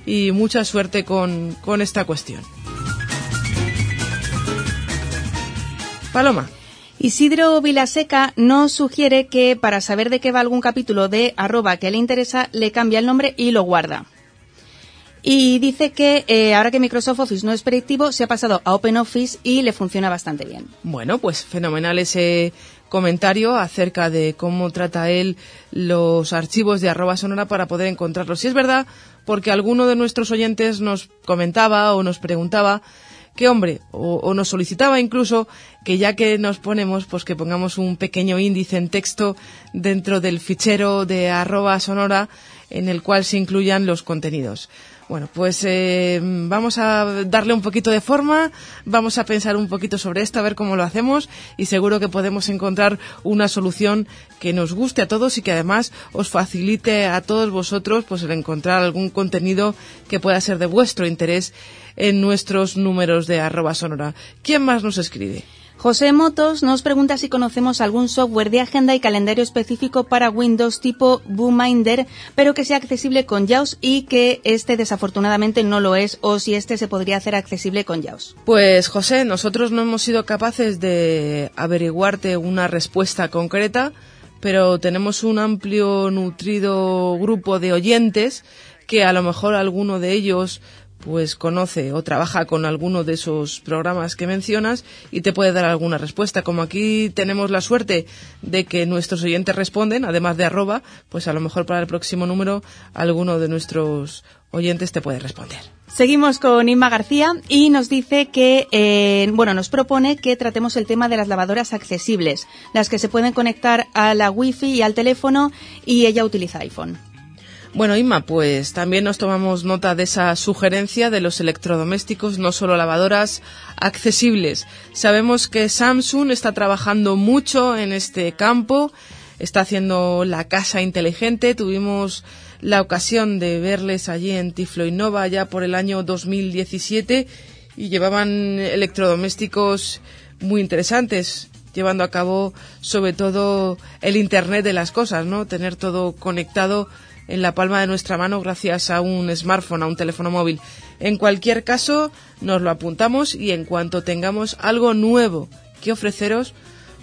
y mucha suerte con, con esta cuestión. Paloma. Isidro Vilaseca nos sugiere que para saber de qué va algún capítulo de arroba que le interesa, le cambia el nombre y lo guarda. Y dice que eh, ahora que Microsoft Office no es predictivo, se ha pasado a OpenOffice y le funciona bastante bien. Bueno, pues fenomenal ese comentario acerca de cómo trata él los archivos de arroba sonora para poder encontrarlos. Si es verdad, porque alguno de nuestros oyentes nos comentaba o nos preguntaba que hombre, o, o, nos solicitaba incluso que ya que nos ponemos, pues que pongamos un pequeño índice en texto dentro del fichero de arroba sonora en el cual se incluyan los contenidos. Bueno, pues eh, vamos a darle un poquito de forma, vamos a pensar un poquito sobre esto, a ver cómo lo hacemos y seguro que podemos encontrar una solución que nos guste a todos y que además os facilite a todos vosotros pues el encontrar algún contenido que pueda ser de vuestro interés en nuestros números de arroba sonora. ¿Quién más nos escribe? José Motos nos pregunta si conocemos algún software de agenda y calendario específico para Windows tipo Boominder, pero que sea accesible con JAWS y que este desafortunadamente no lo es, o si este se podría hacer accesible con JAWS. Pues José, nosotros no hemos sido capaces de averiguarte una respuesta concreta, pero tenemos un amplio, nutrido grupo de oyentes que a lo mejor alguno de ellos pues conoce o trabaja con alguno de esos programas que mencionas y te puede dar alguna respuesta. Como aquí tenemos la suerte de que nuestros oyentes responden, además de arroba, pues a lo mejor para el próximo número alguno de nuestros oyentes te puede responder. Seguimos con Inma García y nos dice que, eh, bueno, nos propone que tratemos el tema de las lavadoras accesibles, las que se pueden conectar a la wifi y al teléfono y ella utiliza iPhone. Bueno, Inma, pues también nos tomamos nota de esa sugerencia de los electrodomésticos, no solo lavadoras, accesibles. Sabemos que Samsung está trabajando mucho en este campo, está haciendo la casa inteligente. Tuvimos la ocasión de verles allí en Tiflo Innova ya por el año 2017 y llevaban electrodomésticos muy interesantes llevando a cabo sobre todo el Internet de las cosas, ¿no? Tener todo conectado en la palma de nuestra mano gracias a un smartphone, a un teléfono móvil. En cualquier caso, nos lo apuntamos y en cuanto tengamos algo nuevo que ofreceros,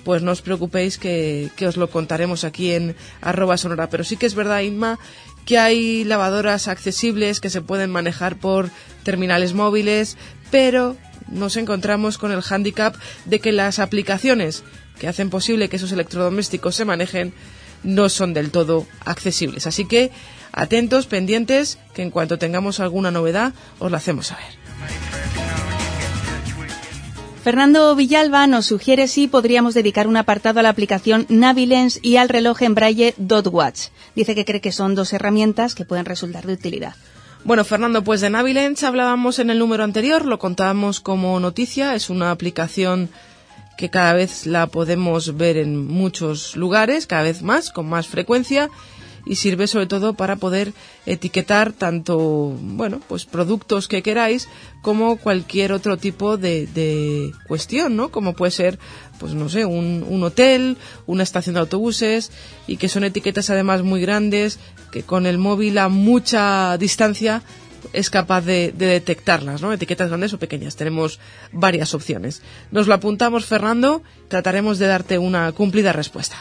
pues no os preocupéis que, que os lo contaremos aquí en arroba sonora. Pero sí que es verdad, Inma, que hay lavadoras accesibles que se pueden manejar por terminales móviles, pero nos encontramos con el hándicap de que las aplicaciones que hacen posible que esos electrodomésticos se manejen no son del todo accesibles. Así que atentos, pendientes, que en cuanto tengamos alguna novedad os la hacemos saber. Fernando Villalba nos sugiere si podríamos dedicar un apartado a la aplicación Navilens y al reloj en braille DotWatch. Dice que cree que son dos herramientas que pueden resultar de utilidad. Bueno, Fernando, pues de Navilens hablábamos en el número anterior, lo contábamos como noticia, es una aplicación que cada vez la podemos ver en muchos lugares, cada vez más, con más frecuencia y sirve sobre todo para poder etiquetar tanto, bueno, pues productos que queráis como cualquier otro tipo de, de cuestión, ¿no? Como puede ser, pues no sé, un, un hotel, una estación de autobuses y que son etiquetas además muy grandes que con el móvil a mucha distancia es capaz de, detectarlas, ¿no? Etiquetas grandes o pequeñas. Tenemos varias opciones. Nos lo apuntamos, Fernando. Trataremos de darte una cumplida respuesta.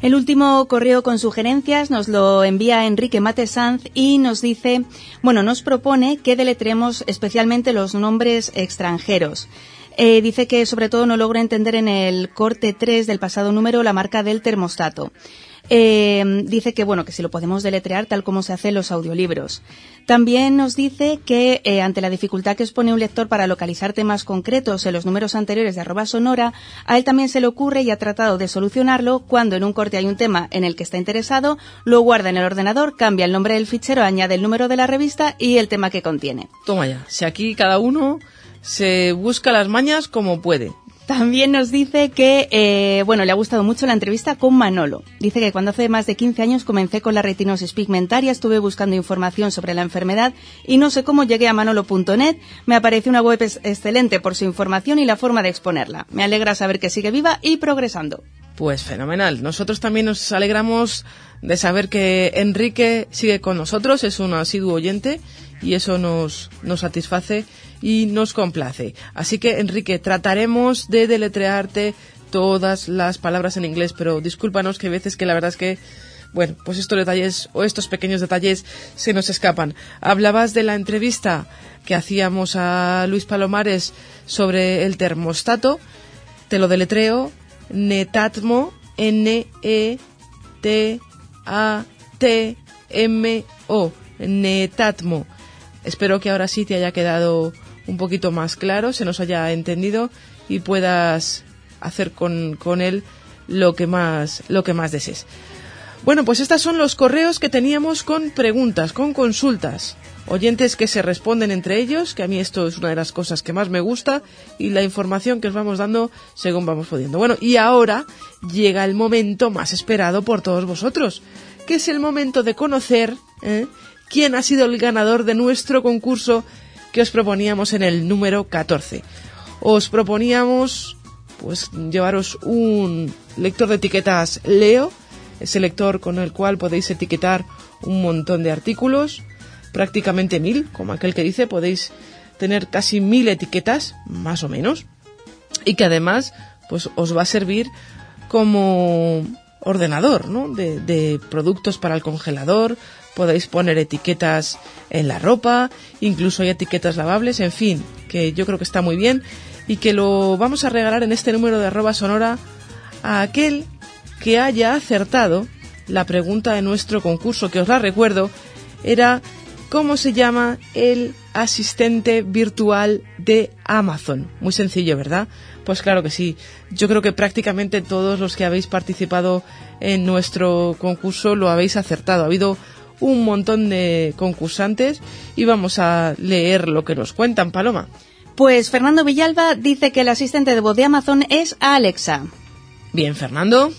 El último correo con sugerencias nos lo envía Enrique Mate Sanz y nos dice, bueno, nos propone que deletremos especialmente los nombres extranjeros. Eh, dice que sobre todo no logra entender en el corte 3 del pasado número la marca del termostato. Eh, dice que bueno que si lo podemos deletrear tal como se hace en los audiolibros. También nos dice que eh, ante la dificultad que expone un lector para localizar temas concretos en los números anteriores de arroba sonora, a él también se le ocurre y ha tratado de solucionarlo cuando en un corte hay un tema en el que está interesado, lo guarda en el ordenador, cambia el nombre del fichero, añade el número de la revista y el tema que contiene. Toma ya, si aquí cada uno se busca las mañas como puede. También nos dice que, eh, bueno, le ha gustado mucho la entrevista con Manolo. Dice que cuando hace más de 15 años comencé con la retinosis pigmentaria, estuve buscando información sobre la enfermedad y no sé cómo llegué a manolo.net. Me apareció una web excelente por su información y la forma de exponerla. Me alegra saber que sigue viva y progresando. Pues fenomenal. Nosotros también nos alegramos de saber que Enrique sigue con nosotros, es un asiduo oyente y eso nos, nos satisface y nos complace. Así que, Enrique, trataremos de deletrearte todas las palabras en inglés, pero discúlpanos que hay veces que la verdad es que bueno, pues estos detalles o estos pequeños detalles se nos escapan. Hablabas de la entrevista que hacíamos a Luis Palomares sobre el termostato. Te lo deletreo. Netatmo. N-E-T-A-T-M-O. Netatmo. Espero que ahora sí te haya quedado un poquito más claro, se nos haya entendido y puedas hacer con, con él lo que más, lo que más desees. Bueno, pues estos son los correos que teníamos con preguntas, con consultas. Oyentes que se responden entre ellos, que a mí esto es una de las cosas que más me gusta, y la información que os vamos dando según vamos pudiendo. Bueno, y ahora llega el momento más esperado por todos vosotros, que es el momento de conocer ¿eh? Quién ha sido el ganador de nuestro concurso que os proponíamos en el número 14. Os proponíamos pues llevaros un lector de etiquetas Leo, ese lector con el cual podéis etiquetar un montón de artículos, prácticamente mil, como aquel que dice, podéis tener casi mil etiquetas, más o menos, y que además pues os va a servir como ordenador ¿no? de, de productos para el congelador, podéis poner etiquetas en la ropa, incluso hay etiquetas lavables, en fin, que yo creo que está muy bien y que lo vamos a regalar en este número de arroba sonora a aquel que haya acertado la pregunta de nuestro concurso, que os la recuerdo, era ¿cómo se llama el asistente virtual de Amazon? Muy sencillo, ¿verdad? Pues claro que sí. Yo creo que prácticamente todos los que habéis participado en nuestro concurso lo habéis acertado. Ha habido un montón de concursantes y vamos a leer lo que nos cuentan, Paloma. Pues Fernando Villalba dice que el asistente de voz de Amazon es Alexa. Bien, Fernando.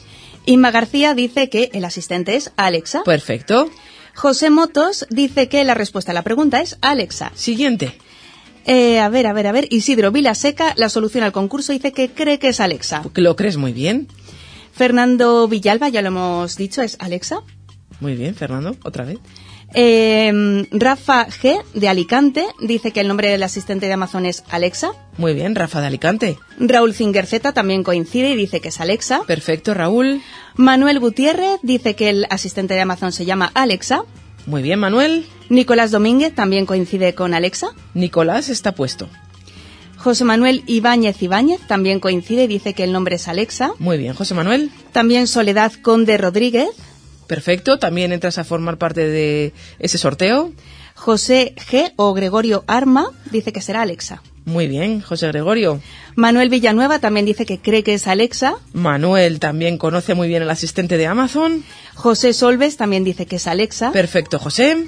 Inma García dice que el asistente es Alexa. Perfecto. José Motos dice que la respuesta a la pregunta es Alexa. Siguiente. Eh, a ver, a ver, a ver. Isidro Vilaseca, la solución al concurso, dice que cree que es Alexa. Lo crees muy bien. Fernando Villalba, ya lo hemos dicho, es Alexa. Muy bien, Fernando, otra vez. Eh, Rafa G, de Alicante, dice que el nombre del asistente de Amazon es Alexa. Muy bien, Rafa de Alicante. Raúl Fingerzeta también coincide y dice que es Alexa. Perfecto, Raúl. Manuel Gutiérrez dice que el asistente de Amazon se llama Alexa. Muy bien, Manuel. Nicolás Domínguez también coincide con Alexa. Nicolás está puesto. José Manuel Ibáñez Ibáñez también coincide y dice que el nombre es Alexa. Muy bien, José Manuel. También Soledad Conde Rodríguez. Perfecto, también entras a formar parte de ese sorteo. José G o Gregorio Arma dice que será Alexa. Muy bien, José Gregorio. Manuel Villanueva también dice que cree que es Alexa. Manuel también conoce muy bien al asistente de Amazon. José Solves también dice que es Alexa. Perfecto, José.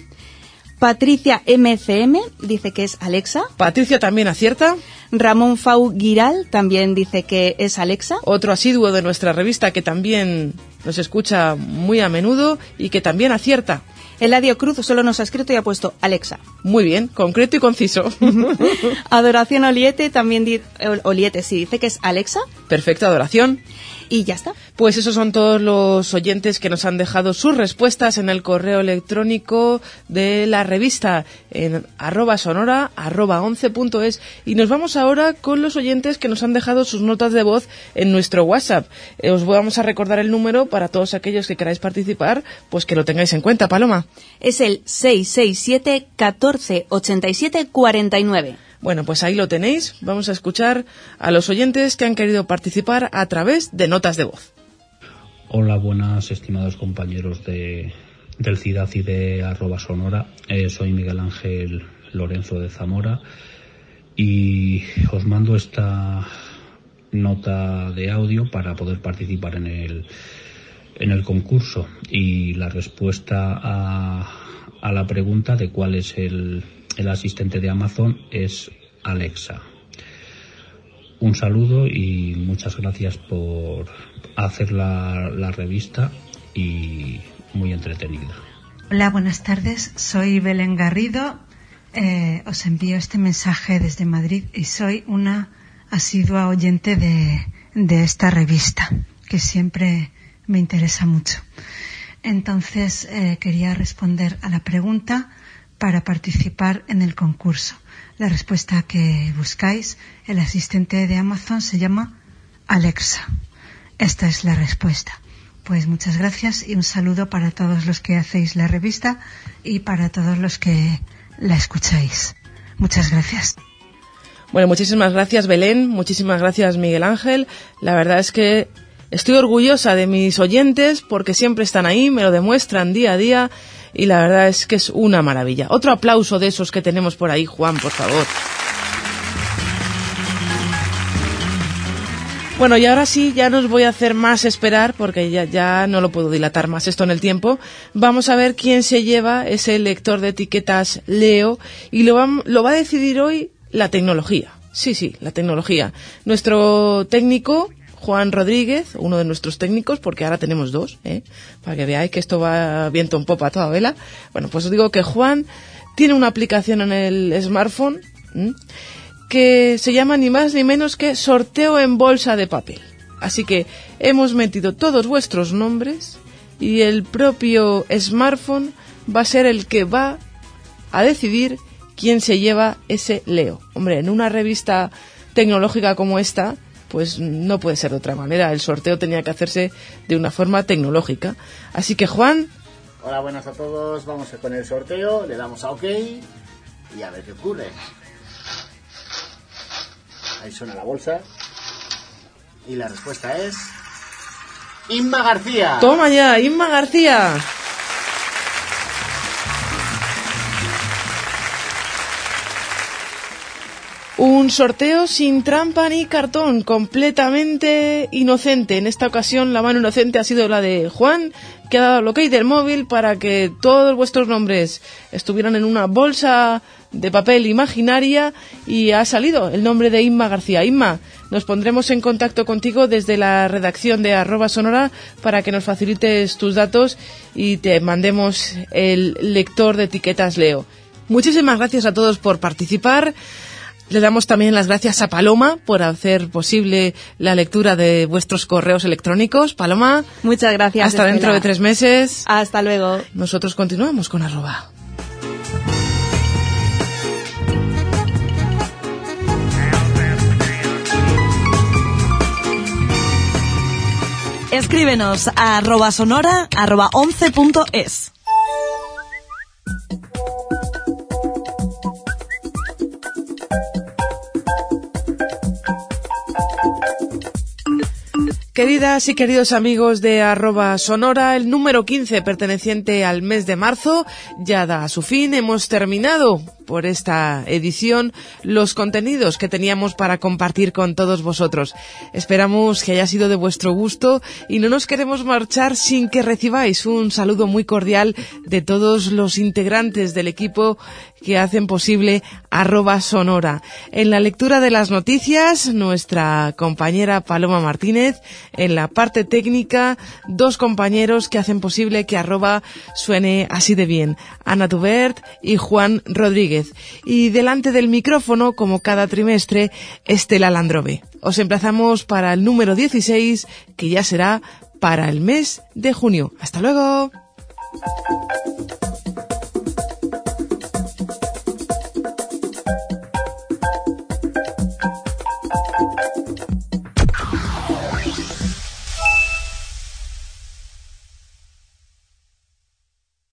Patricia MCM dice que es Alexa. Patricia también acierta. Ramón Fau Giral también dice que es Alexa. Otro asiduo de nuestra revista que también nos escucha muy a menudo y que también acierta. Eladio Cruz solo nos ha escrito y ha puesto Alexa. Muy bien, concreto y conciso. *laughs* Adoración Oliete también di Oliete sí dice que es Alexa. Perfecto, Adoración. Y ya está. Pues esos son todos los oyentes que nos han dejado sus respuestas en el correo electrónico de la revista en arroba sonora arroba 11.es y nos vamos ahora con los oyentes que nos han dejado sus notas de voz en nuestro WhatsApp. Eh, os vamos a recordar el número para todos aquellos que queráis participar, pues que lo tengáis en cuenta, Paloma. Es el 667 14 87 49. Bueno, pues ahí lo tenéis. Vamos a escuchar a los oyentes que han querido participar a través de notas de voz. Hola, buenas, estimados compañeros de, del CIDAD y de arroba sonora. Eh, soy Miguel Ángel Lorenzo de Zamora y os mando esta nota de audio para poder participar en el, en el concurso y la respuesta a, a la pregunta de cuál es el, el asistente de Amazon es Alexa. Un saludo y muchas gracias por hacer la, la revista y muy entretenida. Hola, buenas tardes. Soy Belén Garrido. Eh, os envío este mensaje desde Madrid y soy una asidua oyente de, de esta revista, que siempre me interesa mucho. Entonces, eh, quería responder a la pregunta para participar en el concurso. La respuesta que buscáis, el asistente de Amazon se llama Alexa. Esta es la respuesta. Pues muchas gracias y un saludo para todos los que hacéis la revista y para todos los que la escucháis. Muchas gracias. Bueno, muchísimas gracias Belén, muchísimas gracias Miguel Ángel. La verdad es que estoy orgullosa de mis oyentes porque siempre están ahí, me lo demuestran día a día y la verdad es que es una maravilla. Otro aplauso de esos que tenemos por ahí, Juan, por favor. Bueno, y ahora sí, ya nos voy a hacer más esperar, porque ya, ya no lo puedo dilatar más esto en el tiempo. Vamos a ver quién se lleva ese lector de etiquetas Leo, y lo va, lo va a decidir hoy la tecnología. Sí, sí, la tecnología. Nuestro técnico, Juan Rodríguez, uno de nuestros técnicos, porque ahora tenemos dos, ¿eh? para que veáis que esto va viento en popa a toda vela. Bueno, pues os digo que Juan tiene una aplicación en el smartphone que se llama ni más ni menos que sorteo en bolsa de papel. Así que hemos metido todos vuestros nombres y el propio smartphone va a ser el que va a decidir quién se lleva ese Leo. Hombre, en una revista tecnológica como esta, pues no puede ser de otra manera. El sorteo tenía que hacerse de una forma tecnológica. Así que Juan. Hola, buenas a todos. Vamos con el sorteo. Le damos a OK y a ver qué ocurre. Ahí suena la bolsa. Y la respuesta es. Inma García. Toma ya, Inma García. Un sorteo sin trampa ni cartón, completamente inocente. En esta ocasión la mano inocente ha sido la de Juan, que ha dado el ok del móvil para que todos vuestros nombres estuvieran en una bolsa de papel imaginaria y ha salido el nombre de Inma García. Inma, nos pondremos en contacto contigo desde la redacción de arroba sonora para que nos facilites tus datos y te mandemos el lector de etiquetas Leo. Muchísimas gracias a todos por participar. Le damos también las gracias a Paloma por hacer posible la lectura de vuestros correos electrónicos. Paloma. Muchas gracias. Hasta dentro de tres meses. Hasta luego. Nosotros continuamos con arroba. Escríbenos a arroba sonora arroba 11.es. Queridas y queridos amigos de arroba sonora, el número 15 perteneciente al mes de marzo ya da su fin. Hemos terminado por esta edición los contenidos que teníamos para compartir con todos vosotros. Esperamos que haya sido de vuestro gusto y no nos queremos marchar sin que recibáis un saludo muy cordial de todos los integrantes del equipo que hacen posible arroba sonora. En la lectura de las noticias, nuestra compañera Paloma Martínez, en la parte técnica, dos compañeros que hacen posible que arroba suene así de bien, Ana Tubert y Juan Rodríguez. Y delante del micrófono, como cada trimestre, Estela Landrove. Os emplazamos para el número 16, que ya será para el mes de junio. ¡Hasta luego!